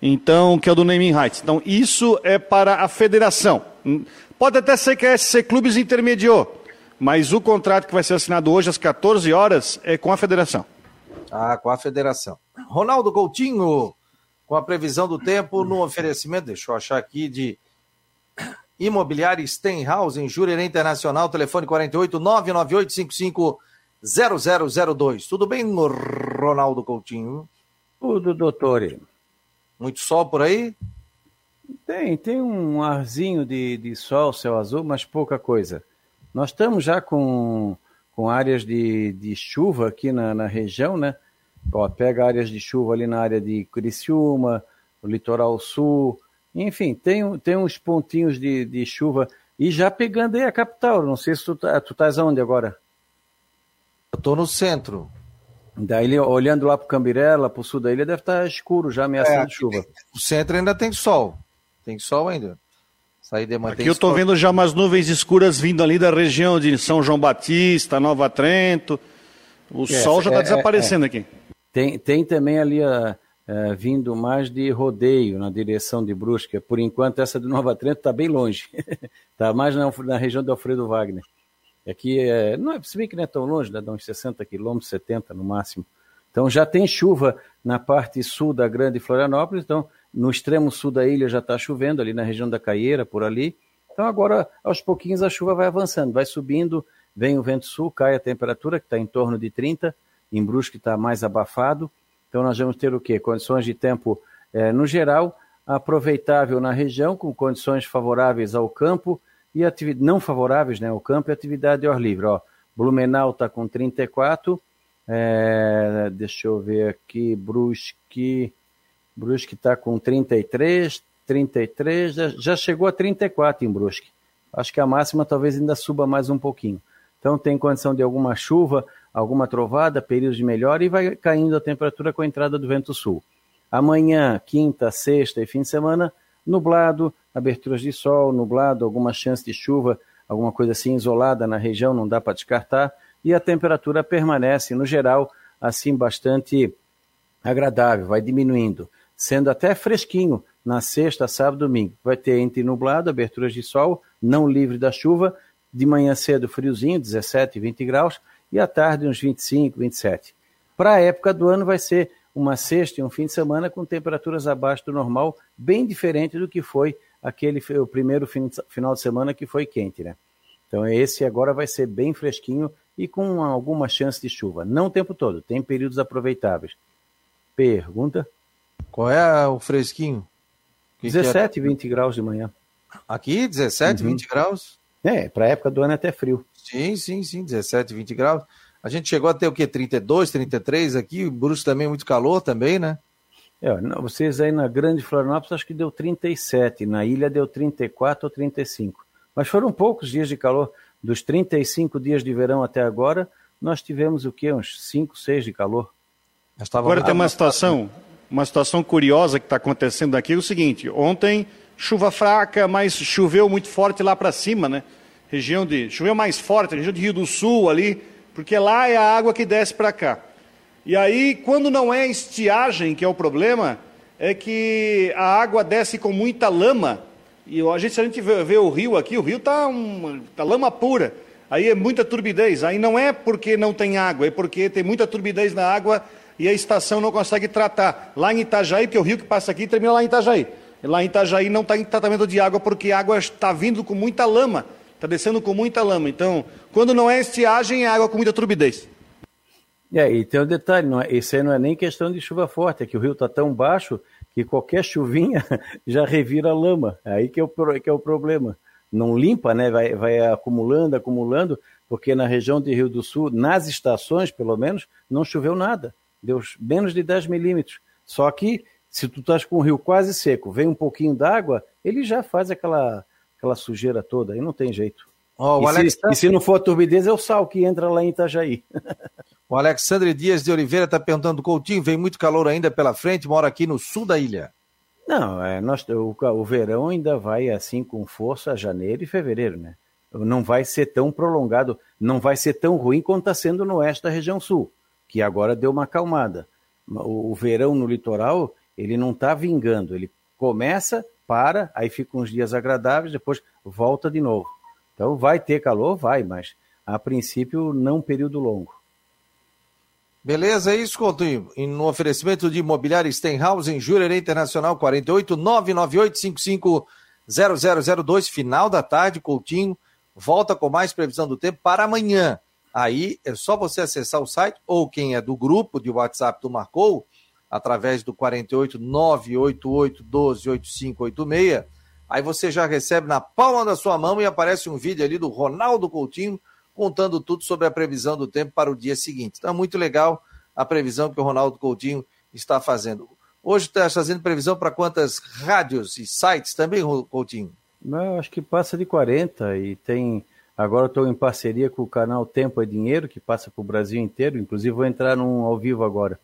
Então, que é o do naming rights. Então, isso é para a federação. Pode até ser que a SC Clubes intermediou, mas o contrato que vai ser assinado hoje às 14 horas é com a federação. Ah, com a federação. Ronaldo Coutinho, com a previsão do tempo no oferecimento, deixa eu achar aqui, de Imobiliária Stenhouse, em Jurerê Internacional, telefone 48 998 0002. Tudo bem, Ronaldo Coutinho? Tudo, doutor. Muito sol por aí? Tem, tem um arzinho de, de sol, céu azul, mas pouca coisa. Nós estamos já com, com áreas de, de chuva aqui na, na região, né? Ó, pega áreas de chuva ali na área de Criciúma, o litoral sul, enfim, tem, tem uns pontinhos de, de chuva. E já pegando aí a capital, não sei se tu, tá, tu estás onde agora? Eu estou no centro. Daí, olhando lá para o Cambirela, para o sul da ilha, deve estar tá escuro já, ameaçando é, chuva. o centro ainda tem sol. Tem sol ainda. Sair de Aqui eu estou vendo já umas nuvens escuras vindo ali da região de São João Batista, Nova Trento. O é, sol já está é, é, desaparecendo é, aqui. Tem, tem também ali a, a, vindo mais de rodeio na direção de Brusca. Por enquanto, essa de Nova Trento está bem longe. Está mais na, na, região do Alfredo Wagner. Aqui, é, não é, se bem que não é tão longe, dá uns 60 quilômetros, 70 no máximo. Então já tem chuva na parte sul da Grande Florianópolis, então no extremo sul da ilha já está chovendo, ali na região da Caieira, por ali. Então agora, aos pouquinhos, a chuva vai avançando, vai subindo, vem o vento sul, cai a temperatura, que está em torno de 30, em Brusque está mais abafado. Então nós vamos ter o quê? Condições de tempo, é, no geral, aproveitável na região, com condições favoráveis ao campo e não favoráveis né, ao campo e atividade ao ar livre. Ó, Blumenau está com 34, é, deixa eu ver aqui, Brusque Brusque está com 33, 33, já, chegou a 34 em Brusque. Acho que a máxima talvez ainda suba mais um pouquinho. Então tem condição de alguma chuva, alguma trovada, períodos de melhora e vai caindo a temperatura com a entrada do vento sul. Amanhã, quinta, sexta e fim de semana, nublado, aberturas de sol, nublado, alguma chance de chuva, alguma coisa assim isolada na região, não dá para descartar, e a temperatura permanece, no geral, assim bastante agradável, vai diminuindo sendo até fresquinho na sexta, sábado domingo. Vai ter entre nublado, aberturas de sol, não livre da chuva, de manhã cedo friozinho, 17, 20 graus, e à tarde uns 25, 27. Para a época do ano vai ser uma sexta e um fim de semana com temperaturas abaixo do normal, bem diferente do que foi aquele o primeiro final de semana que foi quente, né? Então esse agora vai ser bem fresquinho e com alguma chance de chuva. Não o tempo todo, tem períodos aproveitáveis. Pergunta? Qual é o fresquinho? Que 17, que é? 20 graus de manhã. Aqui, 17, uhum. 20 graus? É, para época do ano é até frio. Sim, sim, sim, 17, 20 graus. A gente chegou a ter o quê? 32, 33 aqui, o Brusque também muito calor também, né? É, não, vocês aí na Grande Florianópolis acho que deu 37, na ilha deu 34 ou 35. Mas foram poucos dias de calor. Dos 35 dias de verão até agora, nós tivemos o quê? Uns 5, 6 de calor. Agora tem uma situação, uma situação curiosa que está acontecendo aqui é o seguinte: ontem chuva fraca, mas choveu muito forte lá para cima, né? Região de choveu mais forte, região de Rio do Sul ali, porque lá é a água que desce para cá. E aí, quando não é estiagem que é o problema, é que a água desce com muita lama. E a gente, se a gente vê, vê o rio aqui, o rio está tá lama pura. Aí é muita turbidez. Aí não é porque não tem água, é porque tem muita turbidez na água e a estação não consegue tratar. Lá em Itajaí, porque o rio que passa aqui termina lá em Itajaí. Lá em Itajaí não está em tratamento de água porque a água está vindo com muita lama, está descendo com muita lama. Então, quando não é estiagem, é água com muita turbidez. É, e tem um detalhe, não é, isso aí não é nem questão de chuva forte, é que o rio está tão baixo que qualquer chuvinha já revira lama. É aí que é o, que é o problema. Não limpa, né? Vai, vai acumulando, acumulando, porque na região de Rio do Sul, nas estações, pelo menos, não choveu nada deu menos de 10 milímetros. Só que, se tu estás com o rio quase seco, vem um pouquinho d'água, ele já faz aquela, aquela sujeira toda, aí não tem jeito. Oh, e, Alex... se, e, se, não for a turbidez, é o sal que entra lá em Itajaí. o Alexandre Dias de Oliveira está perguntando, Coutinho, vem muito calor ainda pela frente, mora aqui no sul da ilha. Não, é, nós, o, o verão ainda vai assim com força janeiro e fevereiro, né? Não vai ser tão prolongado, não vai ser tão ruim quanto está sendo no oeste da região sul que agora deu uma acalmada. O, o verão no litoral, ele não está vingando, ele começa, para, aí fica uns dias agradáveis, depois volta de novo. Então vai ter calor? Vai, mas a princípio não período longo. Beleza, é isso, Coutinho. No oferecimento de imobiliária Stenhouse em Jurerê Internacional 48 998 0002, final da tarde, Coutinho. Volta com mais previsão do tempo para amanhã. Aí é só você acessar o site, ou quem é do grupo de WhatsApp do Marcou, através do 48 988 12 8586, Aí você já recebe na palma da sua mão e aparece um vídeo ali do Ronaldo Coutinho contando tudo sobre a previsão do tempo para o dia seguinte. Então é muito legal a previsão que o Ronaldo Coutinho está fazendo. Hoje está fazendo previsão para quantas rádios e sites também, Coutinho? Não, acho que passa de 40 e tem. Agora estou em parceria com o canal Tempo é Dinheiro, que passa para o Brasil inteiro. Inclusive vou entrar num ao vivo agora.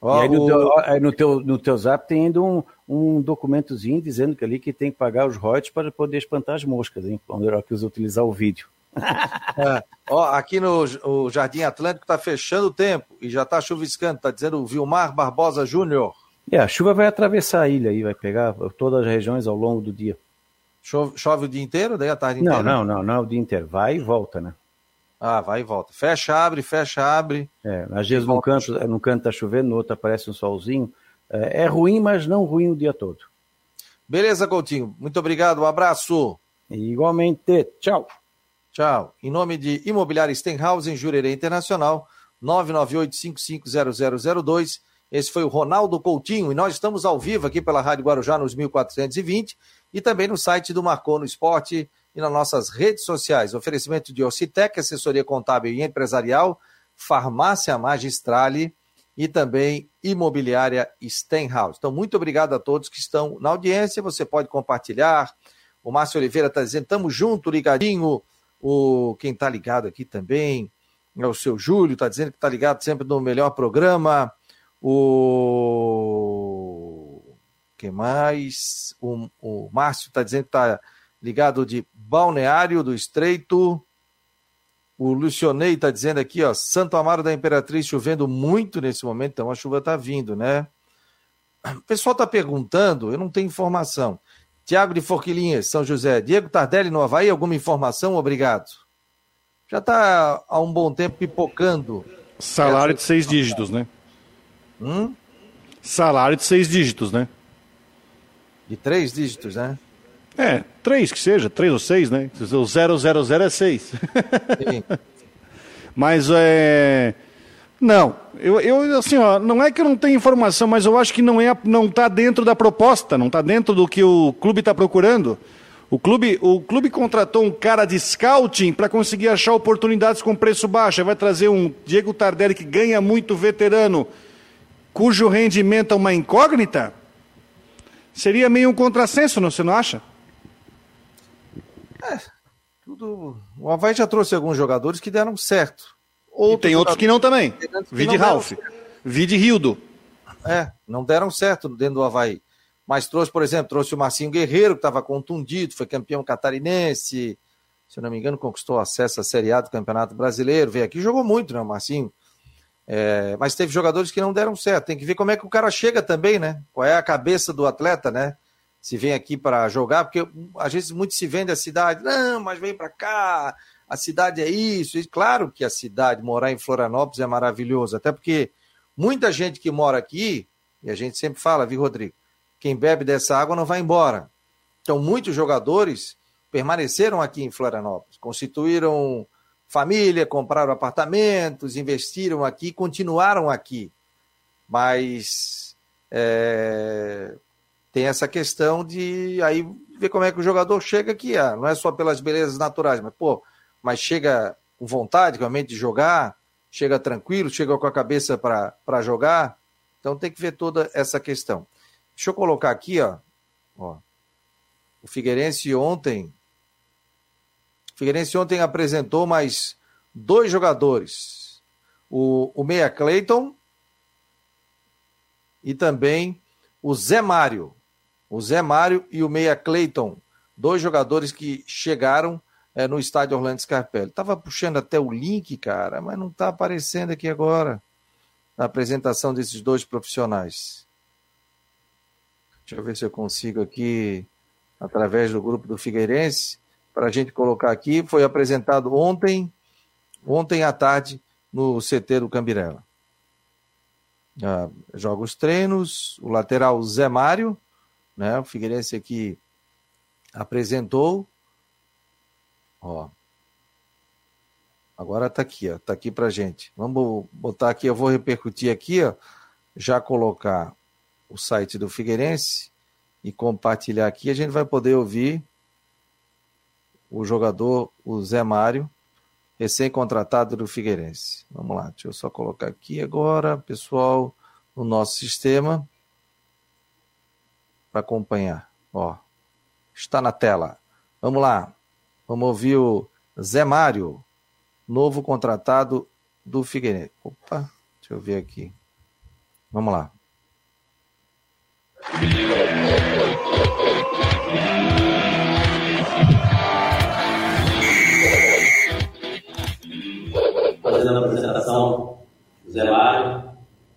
Oh, e aí no, o... teu, aí no, teu, no teu zap tem ainda um, um documentozinho dizendo que ali que tem que pagar os royalties para poder espantar as moscas, hein? Quando eu quis utilizar o vídeo. É. Ó, aqui no o Jardim Atlântico está fechando o tempo e já está chuviscando, está dizendo o Vilmar Barbosa Júnior. É, a chuva vai atravessar a ilha aí, vai pegar todas as regiões ao longo do dia. Chove, chove o dia inteiro, daí a tarde inteira? Não, não, não, não é o dia inteiro. Vai e volta, né? Ah, vai e volta. Fecha, abre, fecha, abre. É, às vezes num canto, num canto tá chovendo, no outro aparece um solzinho. É, é ruim, mas não ruim o dia todo. Beleza, Coutinho. Muito obrigado, um abraço. E igualmente, tchau. Tchau. Em nome de Imobiliária Stenhouse, em Jurerê Internacional, 998-550002. Esse foi o Ronaldo Coutinho e nós estamos ao vivo aqui pela Rádio Guarujá nos 1420 e também no site do Marcou no Esporte e nas nossas redes sociais. Oferecimento de Ocitec, assessoria contábil e empresarial, Farmácia Magistrale e também Imobiliária Stenhouse. Então, muito obrigado a todos que estão na audiência. Você pode compartilhar. O Márcio Oliveira está dizendo: estamos junto, ligadinho. O quem está ligado aqui também é o seu Júlio, está dizendo que está ligado sempre no melhor programa. O que mais? O, o Márcio está dizendo que está ligado de Balneário do Estreito. O Lucionei está dizendo aqui, ó, Santo Amaro da Imperatriz chovendo muito nesse momento, então a chuva está vindo, né? O pessoal está perguntando, eu não tenho informação. Tiago de Forquilinhas, São José. Diego Tardelli no Havaí, alguma informação? Obrigado. Já está há um bom tempo pipocando. Salário de seis dígitos, né? Hum? Salário de seis dígitos, né? De três dígitos, né? É, três que seja, três ou seis, né? O zero, zero, zero é seis. Sim. Mas é. Não, eu, eu assim, ó, não é que eu não tenho informação, mas eu acho que não é, não está dentro da proposta, não está dentro do que o clube está procurando. O clube, o clube contratou um cara de scouting para conseguir achar oportunidades com preço baixo. Aí vai trazer um Diego Tardelli que ganha muito veterano cujo rendimento é uma incógnita, seria meio um contrassenso, não, você não acha? É, tudo. O Havaí já trouxe alguns jogadores que deram certo. Outros e tem outros que não também. Vide Ralph, Vide Rildo. É, não deram certo dentro do Havaí. Mas trouxe, por exemplo, trouxe o Marcinho Guerreiro, que estava contundido, foi campeão catarinense, se eu não me engano, conquistou acesso à Série A do Campeonato Brasileiro, veio aqui jogou muito, né, Marcinho? É, mas teve jogadores que não deram certo. Tem que ver como é que o cara chega também, né? Qual é a cabeça do atleta, né? Se vem aqui para jogar, porque às vezes muito se vende a cidade, não, mas vem para cá, a cidade é isso. E claro que a cidade, morar em Florianópolis é maravilhoso, até porque muita gente que mora aqui, e a gente sempre fala, viu, Rodrigo? Quem bebe dessa água não vai embora. Então, muitos jogadores permaneceram aqui em Florianópolis, constituíram família, compraram apartamentos, investiram aqui, continuaram aqui. Mas é, tem essa questão de aí ver como é que o jogador chega aqui. Ah, não é só pelas belezas naturais, mas pô, mas chega com vontade, realmente de jogar, chega tranquilo, chega com a cabeça para jogar. Então tem que ver toda essa questão. Deixa eu colocar aqui, ó. ó. O Figueirense ontem Figueirense ontem apresentou mais dois jogadores. O, o Meia Clayton e também o Zé Mário. O Zé Mário e o Meia Clayton. Dois jogadores que chegaram é, no estádio Orlando Scarpelli. Tava puxando até o link, cara, mas não está aparecendo aqui agora na apresentação desses dois profissionais. Deixa eu ver se eu consigo aqui, através do grupo do Figueirense, para a gente colocar aqui. Foi apresentado ontem, ontem à tarde, no CT do Cambirela. Ah, joga os treinos, o lateral Zé Mário, né? O Figueirense aqui apresentou. Ó. Agora tá aqui, ó. Tá aqui pra gente. Vamos botar aqui, eu vou repercutir aqui, ó. Já colocar o site do Figueirense e compartilhar aqui, a gente vai poder ouvir o jogador, o Zé Mário, recém-contratado do Figueirense. Vamos lá, deixa eu só colocar aqui agora, pessoal, no nosso sistema, para acompanhar. Ó, está na tela. Vamos lá, vamos ouvir o Zé Mário, novo contratado do Figueirense. Opa, deixa eu ver aqui. Vamos lá. Fazendo a apresentação, Zé Mário,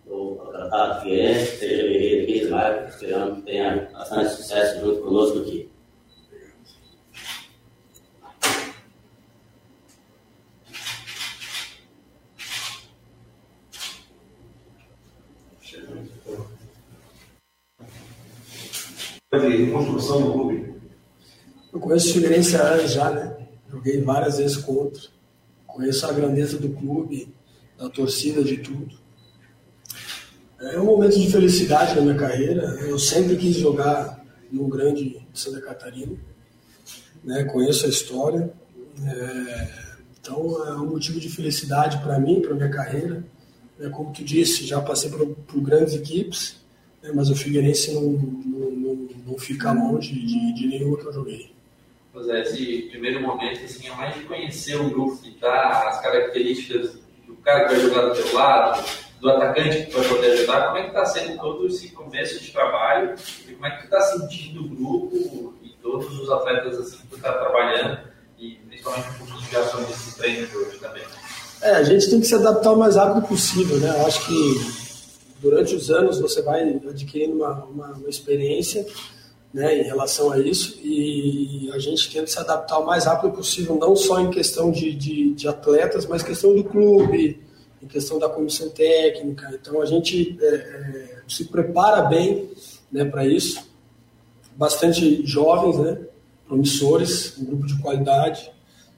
o contratado Figueirense, seja bem-vindo aqui, Zé Mário, esperamos que tenha bastante sucesso junto conosco aqui. de construção do clube? Eu conheço o Figueirense há anos já, né? Joguei várias vezes contra. Conheço a grandeza do clube, da torcida, de tudo. É um momento de felicidade na minha carreira. Eu sempre quis jogar no grande de Santa Catarina. Né? Conheço a história. É... Então é um motivo de felicidade para mim, para minha carreira. É, como tu disse, já passei por, por grandes equipes é, mas o Figueirense não, não, não, não fica longe de, de nenhuma que eu joguei. Pois é, esse primeiro momento assim, é mais de conhecer o grupo que está, as características do cara que vai jogar do teu lado, do atacante que vai poder ajudar, como é que está sendo todo esse começo de trabalho e como é que tu está sentindo o grupo e todos os atletas assim, que tu está trabalhando e principalmente um pouco de ação desses treinos hoje também. É, a gente tem que se adaptar o mais rápido possível, né? Eu acho que durante os anos você vai adquirindo uma, uma, uma experiência né, em relação a isso e a gente tenta se adaptar o mais rápido possível, não só em questão de, de, de atletas, mas questão do clube, em questão da comissão técnica. Então a gente é, é, se prepara bem né, para isso. Bastante jovens, né, promissores, um grupo de qualidade.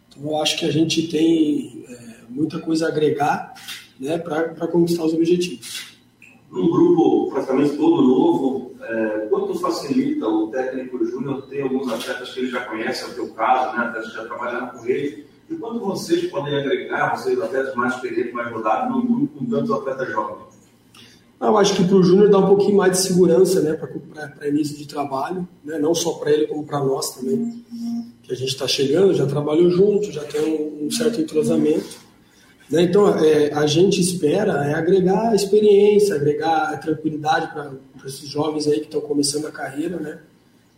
Então eu acho que a gente tem é, muita coisa a agregar né, para conquistar os objetivos num grupo praticamente todo novo, é, quanto facilita o técnico Júnior ter alguns atletas que ele já conhece, é o teu caso, né, atletas que já trabalharam com ele, e quanto vocês podem agregar, vocês atletas mais experientes, mais rodados, num grupo com tantos atletas jovens? Eu acho que para o Júnior dá um pouquinho mais de segurança né, para início de trabalho, né, não só para ele, como para nós também, que a gente está chegando, já trabalhou junto, já tem um, um certo entrosamento. Né? Então, é, a gente espera é agregar experiência, agregar tranquilidade para esses jovens aí que estão começando a carreira, né?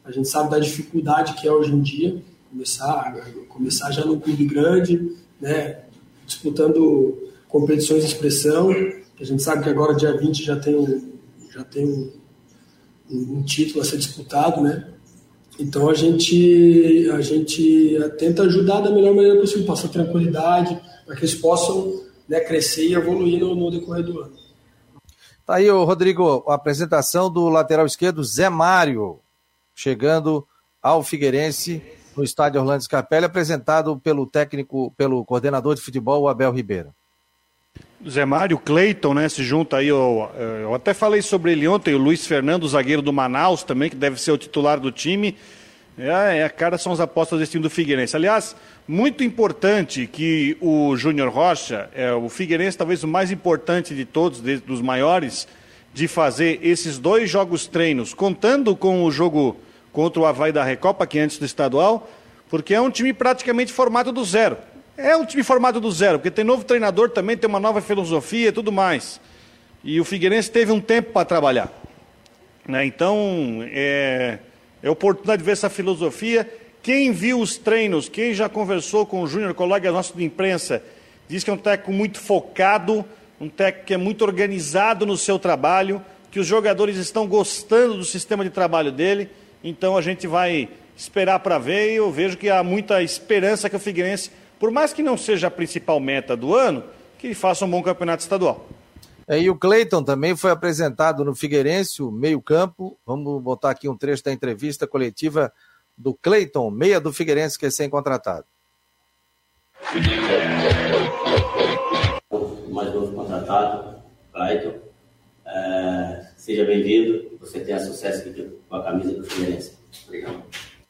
A gente sabe da dificuldade que é hoje em dia começar, começar já num clube grande, né? Disputando competições de expressão. A gente sabe que agora, dia 20, já tem um, já tem um, um título a ser disputado, né? Então a gente, a gente tenta ajudar da melhor maneira possível, passar tranquilidade, para que eles possam né, crescer e evoluir no, no decorrer do ano. Tá aí, Rodrigo, a apresentação do lateral esquerdo Zé Mário, chegando ao Figueirense no estádio Orlando Scarpelli, apresentado pelo técnico, pelo coordenador de futebol, Abel Ribeiro. Zé Mário, Cleiton, né, se junta aí, eu, eu até falei sobre ele ontem, o Luiz Fernando, zagueiro do Manaus também, que deve ser o titular do time, é, é a cara são as apostas desse time do Figueirense. Aliás, muito importante que o Júnior Rocha, é, o Figueirense talvez o mais importante de todos, de, dos maiores, de fazer esses dois jogos treinos, contando com o jogo contra o Havaí da Recopa, que é antes do estadual, porque é um time praticamente formado do zero. É um time formado do zero, porque tem novo treinador também, tem uma nova filosofia e tudo mais. E o Figueirense teve um tempo para trabalhar. Né? Então, é, é oportunidade de ver essa filosofia quem viu os treinos, quem já conversou com o Júnior, colega nosso de imprensa, diz que é um técnico muito focado, um técnico que é muito organizado no seu trabalho, que os jogadores estão gostando do sistema de trabalho dele. Então a gente vai esperar para ver e eu vejo que há muita esperança que o Figueirense, por mais que não seja a principal meta do ano, que faça um bom campeonato estadual. É, e o Cleiton também foi apresentado no Figueirense, o meio-campo. Vamos botar aqui um trecho da entrevista coletiva do Cleiton, meia do Figueirense, que é sem contratado. Mais novo contratado, Cleiton. É, seja bem-vindo, você tenha sucesso aqui com a camisa do Fluminense. Obrigado.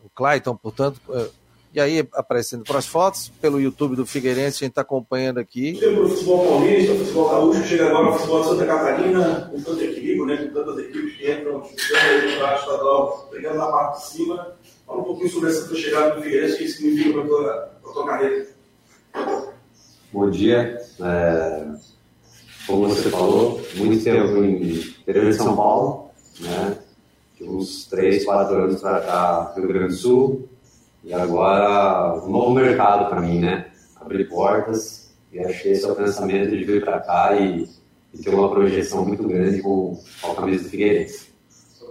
O Clayton, portanto, é, e aí aparecendo para as fotos, pelo YouTube do Figueirense, a gente está acompanhando aqui. Sempre o futebol paulista, o futebol gaúcho, chega agora o futebol de Santa Catarina, com tanto equilíbrio, né, com tantas equipes que entram, disputando aí no estadual, brigando na parte de cima. Fala um pouquinho sobre essa tua chegada no Figueirense, o que isso significa para a tua, tua carreira. Bom dia. É, como você falou, muito tempo em interior de São Paulo, né? De uns 3, 4 anos para cá, Rio Grande do Sul. E agora, um novo mercado para mim, né? Abrir portas. E achei esse é o pensamento de vir para cá e, e, ter uma projeção muito grande com, com a camisa do Figueirense.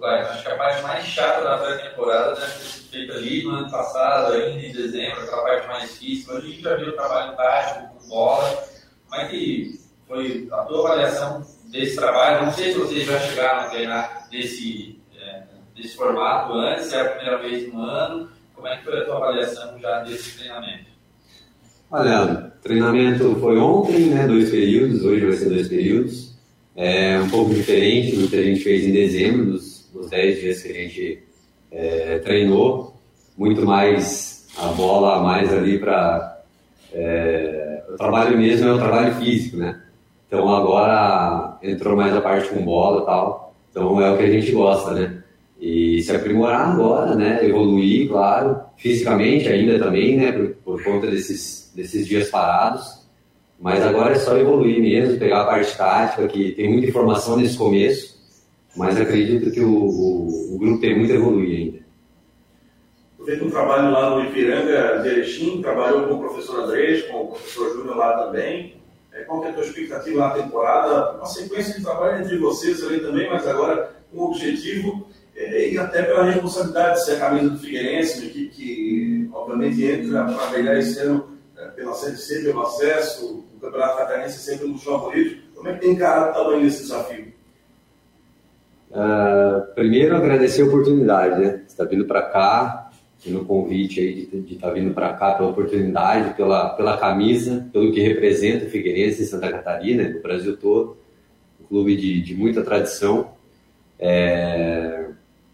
Acho que a parte mais chata da pré-temporada sido feita ali no ano passado, ainda em dezembro, aquela parte mais difícil. A gente já viu o trabalho tático, com bola. Como é que foi a tua avaliação desse trabalho? Não sei se vocês já chegaram a treinar desse, é, desse formato antes, se é a primeira vez no ano. Como é que foi a tua avaliação já desse treinamento? Olha, treinamento foi ontem, né, dois períodos, hoje vai ser dois períodos. É um pouco diferente do que a gente fez em dezembro, dos 10 dias que a gente é, treinou. Muito mais a bola, mais ali para. É, o trabalho mesmo é o trabalho físico, né? Então agora entrou mais a parte com bola e tal. Então é o que a gente gosta, né? E se aprimorar agora, né? Evoluir, claro, fisicamente ainda também, né? Por, por conta desses, desses dias parados. Mas agora é só evoluir mesmo, pegar a parte tática, que tem muita informação nesse começo, mas acredito que o, o, o grupo tem muito a evoluir ainda. Fez um trabalho lá no Ipiranga de Erechim, trabalhou com o professor Andrés, com o professor Júnior lá também. É, qual que é a tua expectativa na temporada? Uma sequência de trabalho entre vocês ali também, mas agora com o objetivo e até pela responsabilidade de ser a camisa do Figueirense, uma equipe que, obviamente, entra para brilhar esse ano é, pela Série C, pelo acesso, o Campeonato Catarinense sempre um dos favoritos. Como é que tem encarado tamanho desse desafio? Uh, primeiro, agradecer a oportunidade, né? Você está vindo para cá, no convite aí de estar tá vindo para cá, pela oportunidade, pela, pela camisa, pelo que representa o Figueirense em Santa Catarina, no Brasil todo. Um clube de, de muita tradição. É,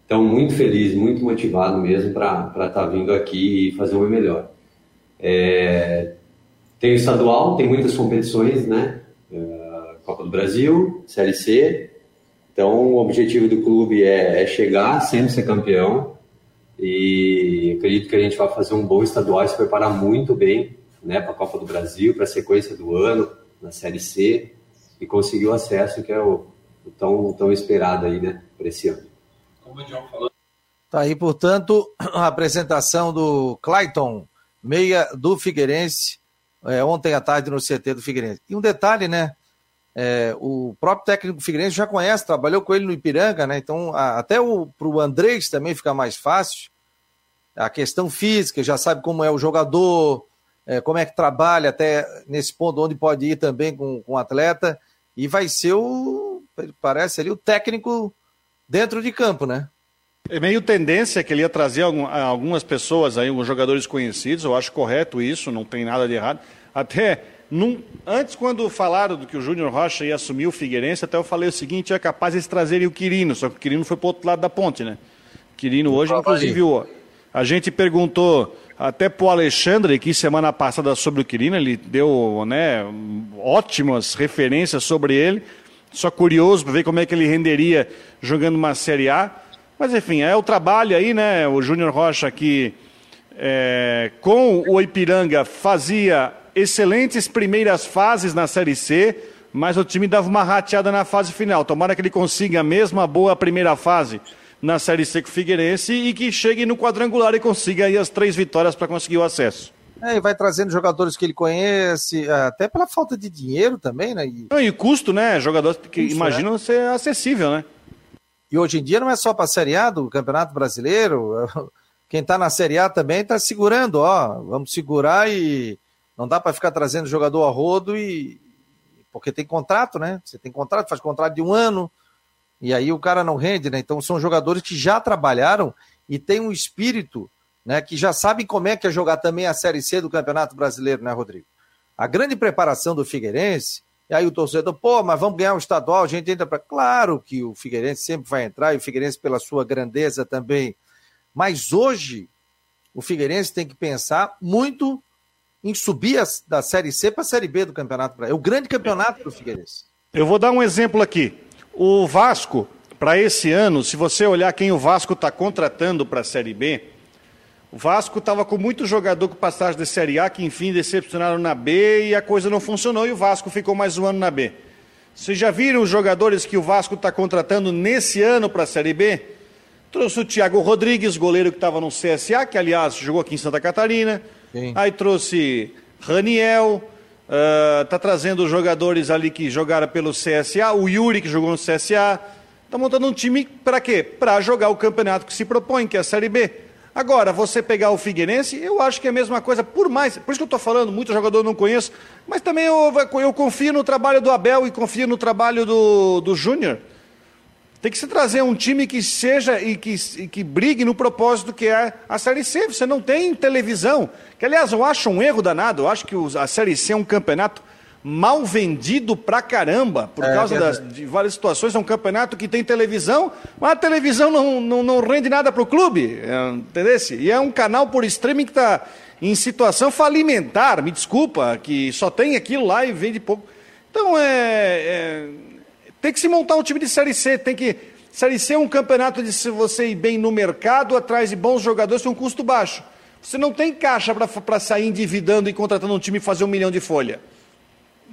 então, muito feliz, muito motivado mesmo para estar tá vindo aqui e fazer o meu melhor. É, tem o estadual, tem muitas competições, né? É, Copa do Brasil, Série C. Então, o objetivo do clube é, é chegar, sempre ser campeão. E acredito que a gente vai fazer um bom estadual se preparar muito bem né, para a Copa do Brasil, para a sequência do ano, na Série C, e conseguir o acesso, que é o, o tão, tão esperado aí, né, para esse ano. Como o John falou. Tá aí, portanto, a apresentação do Clayton, meia do Figueirense, é, ontem à tarde no CT do Figueirense. E um detalhe, né? É, o próprio técnico Figueirense já conhece, trabalhou com ele no Ipiranga, né? Então, a, até para o Andrés também fica mais fácil. A questão física, já sabe como é o jogador, é, como é que trabalha até nesse ponto onde pode ir também com, com o atleta. E vai ser o, parece ali, o técnico dentro de campo, né? É meio tendência que ele ia trazer algumas pessoas aí, alguns jogadores conhecidos, eu acho correto isso, não tem nada de errado. Até num, antes, quando falaram do que o Júnior Rocha ia assumir o Figueirense, até eu falei o seguinte: é capaz eles trazerem o Quirino, só que o Quirino foi para o outro lado da ponte, né? Quirino hoje, inclusive, o, a gente perguntou até para o Alexandre, que semana passada sobre o Quirino, ele deu né, ótimas referências sobre ele. Só curioso para ver como é que ele renderia jogando uma Série A. Mas enfim, é o trabalho aí, né? O Júnior Rocha aqui é, com o Ipiranga fazia excelentes primeiras fases na Série C, mas o time dava uma rateada na fase final. Tomara que ele consiga a mesma boa primeira fase na Série C com o Figueirense e que chegue no quadrangular e consiga aí as três vitórias para conseguir o acesso. É, e vai trazendo jogadores que ele conhece, até pela falta de dinheiro também, né? E, e custo, né? Jogadores que custo, imaginam é. ser acessível, né? E hoje em dia não é só para a Série A do Campeonato Brasileiro. Quem está na Série A também está segurando, ó. Vamos segurar e não dá para ficar trazendo jogador a rodo e. Porque tem contrato, né? Você tem contrato, faz contrato de um ano, e aí o cara não rende, né? Então são jogadores que já trabalharam e têm um espírito, né? Que já sabem como é que é jogar também a Série C do Campeonato Brasileiro, né, Rodrigo? A grande preparação do Figueirense E aí o torcedor, pô, mas vamos ganhar o estadual, a gente entra para. Claro que o Figueirense sempre vai entrar, e o Figueirense pela sua grandeza também. Mas hoje, o Figueirense tem que pensar muito em subir a, da Série C para a Série B do Campeonato Brasileiro. É o grande campeonato do Figueirense. Eu vou dar um exemplo aqui. O Vasco, para esse ano, se você olhar quem o Vasco está contratando para a Série B, o Vasco estava com muito jogador com passagem da Série A que, enfim, decepcionaram na B e a coisa não funcionou e o Vasco ficou mais um ano na B. Vocês já viram os jogadores que o Vasco está contratando nesse ano para a Série B? Trouxe o Thiago Rodrigues, goleiro que estava no CSA, que aliás jogou aqui em Santa Catarina. Sim. Aí trouxe Raniel, está uh, trazendo jogadores ali que jogaram pelo CSA, o Yuri que jogou no CSA. Está montando um time para quê? Para jogar o campeonato que se propõe, que é a Série B. Agora, você pegar o Figueirense, eu acho que é a mesma coisa, por mais. Por isso que eu estou falando, muito jogador eu não conheço, mas também eu, eu, confio no trabalho do Abel e confio no trabalho do, do Júnior. Tem que se trazer um time que seja e que, e que brigue no propósito que é a Série C. Você não tem televisão. Que, aliás, eu acho um erro danado. Eu acho que a Série C é um campeonato mal vendido pra caramba, por é, causa das, de várias situações. É um campeonato que tem televisão, mas a televisão não, não, não rende nada pro clube, é, entendeu? E é um canal por streaming que está em situação falimentar, me desculpa, que só tem aquilo lá e vende pouco. Então, é, é, tem que se montar um time de Série C, tem que... Série C é um campeonato de se você ir bem no mercado, atrás de bons jogadores, tem um custo baixo. Você não tem caixa para sair endividando e contratando um time e fazer um milhão de folha.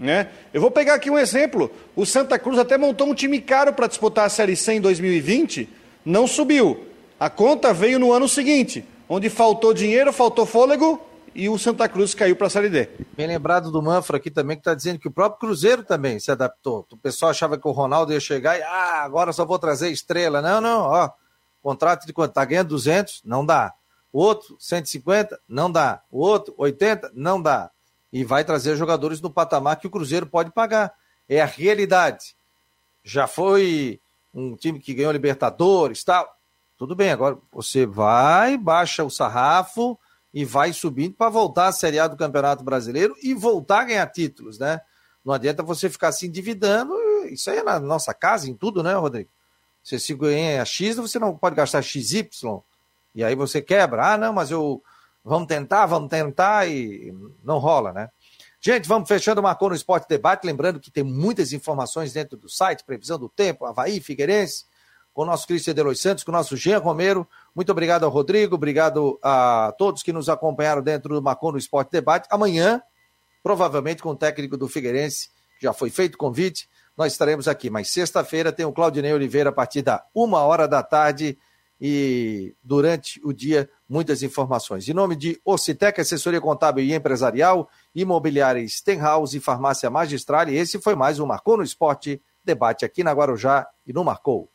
Né? Eu vou pegar aqui um exemplo. O Santa Cruz até montou um time caro para disputar a Série C em 2020, não subiu. A conta veio no ano seguinte, onde faltou dinheiro, faltou fôlego e o Santa Cruz caiu para a Série D. Bem lembrado do Manfra aqui também, que está dizendo que o próprio Cruzeiro também se adaptou. O pessoal achava que o Ronaldo ia chegar e, ah, agora só vou trazer estrela. Não, não, ó, contrato de quanto? Está ganhando 200? Não dá. O outro, 150? Não dá. O outro, 80? Não dá e vai trazer jogadores no patamar que o Cruzeiro pode pagar. É a realidade. Já foi um time que ganhou Libertadores, tal. Tudo bem, agora você vai, baixa o sarrafo e vai subindo para voltar à Série A do Campeonato Brasileiro e voltar a ganhar títulos, né? Não adianta você ficar se endividando. Isso aí é na nossa casa, em tudo, né, Rodrigo? Você se ganha X, você não pode gastar XY. E aí você quebra. Ah, não, mas eu Vamos tentar, vamos tentar e não rola, né? Gente, vamos fechando o Marcou no Esporte Debate. Lembrando que tem muitas informações dentro do site, previsão do tempo, Havaí, Figueirense, com o nosso Cristian Delois Santos, com o nosso Jean Romero. Muito obrigado ao Rodrigo, obrigado a todos que nos acompanharam dentro do Marcou no Esporte Debate. Amanhã, provavelmente com o técnico do Figueirense, já foi feito o convite, nós estaremos aqui. Mas sexta-feira tem o Claudinei Oliveira a partir da uma hora da tarde e durante o dia muitas informações. Em nome de Ocitec, assessoria contábil e empresarial, imobiliária Stenhouse e farmácia magistral, esse foi mais um Marcou no Esporte, debate aqui na Guarujá e no Marcou.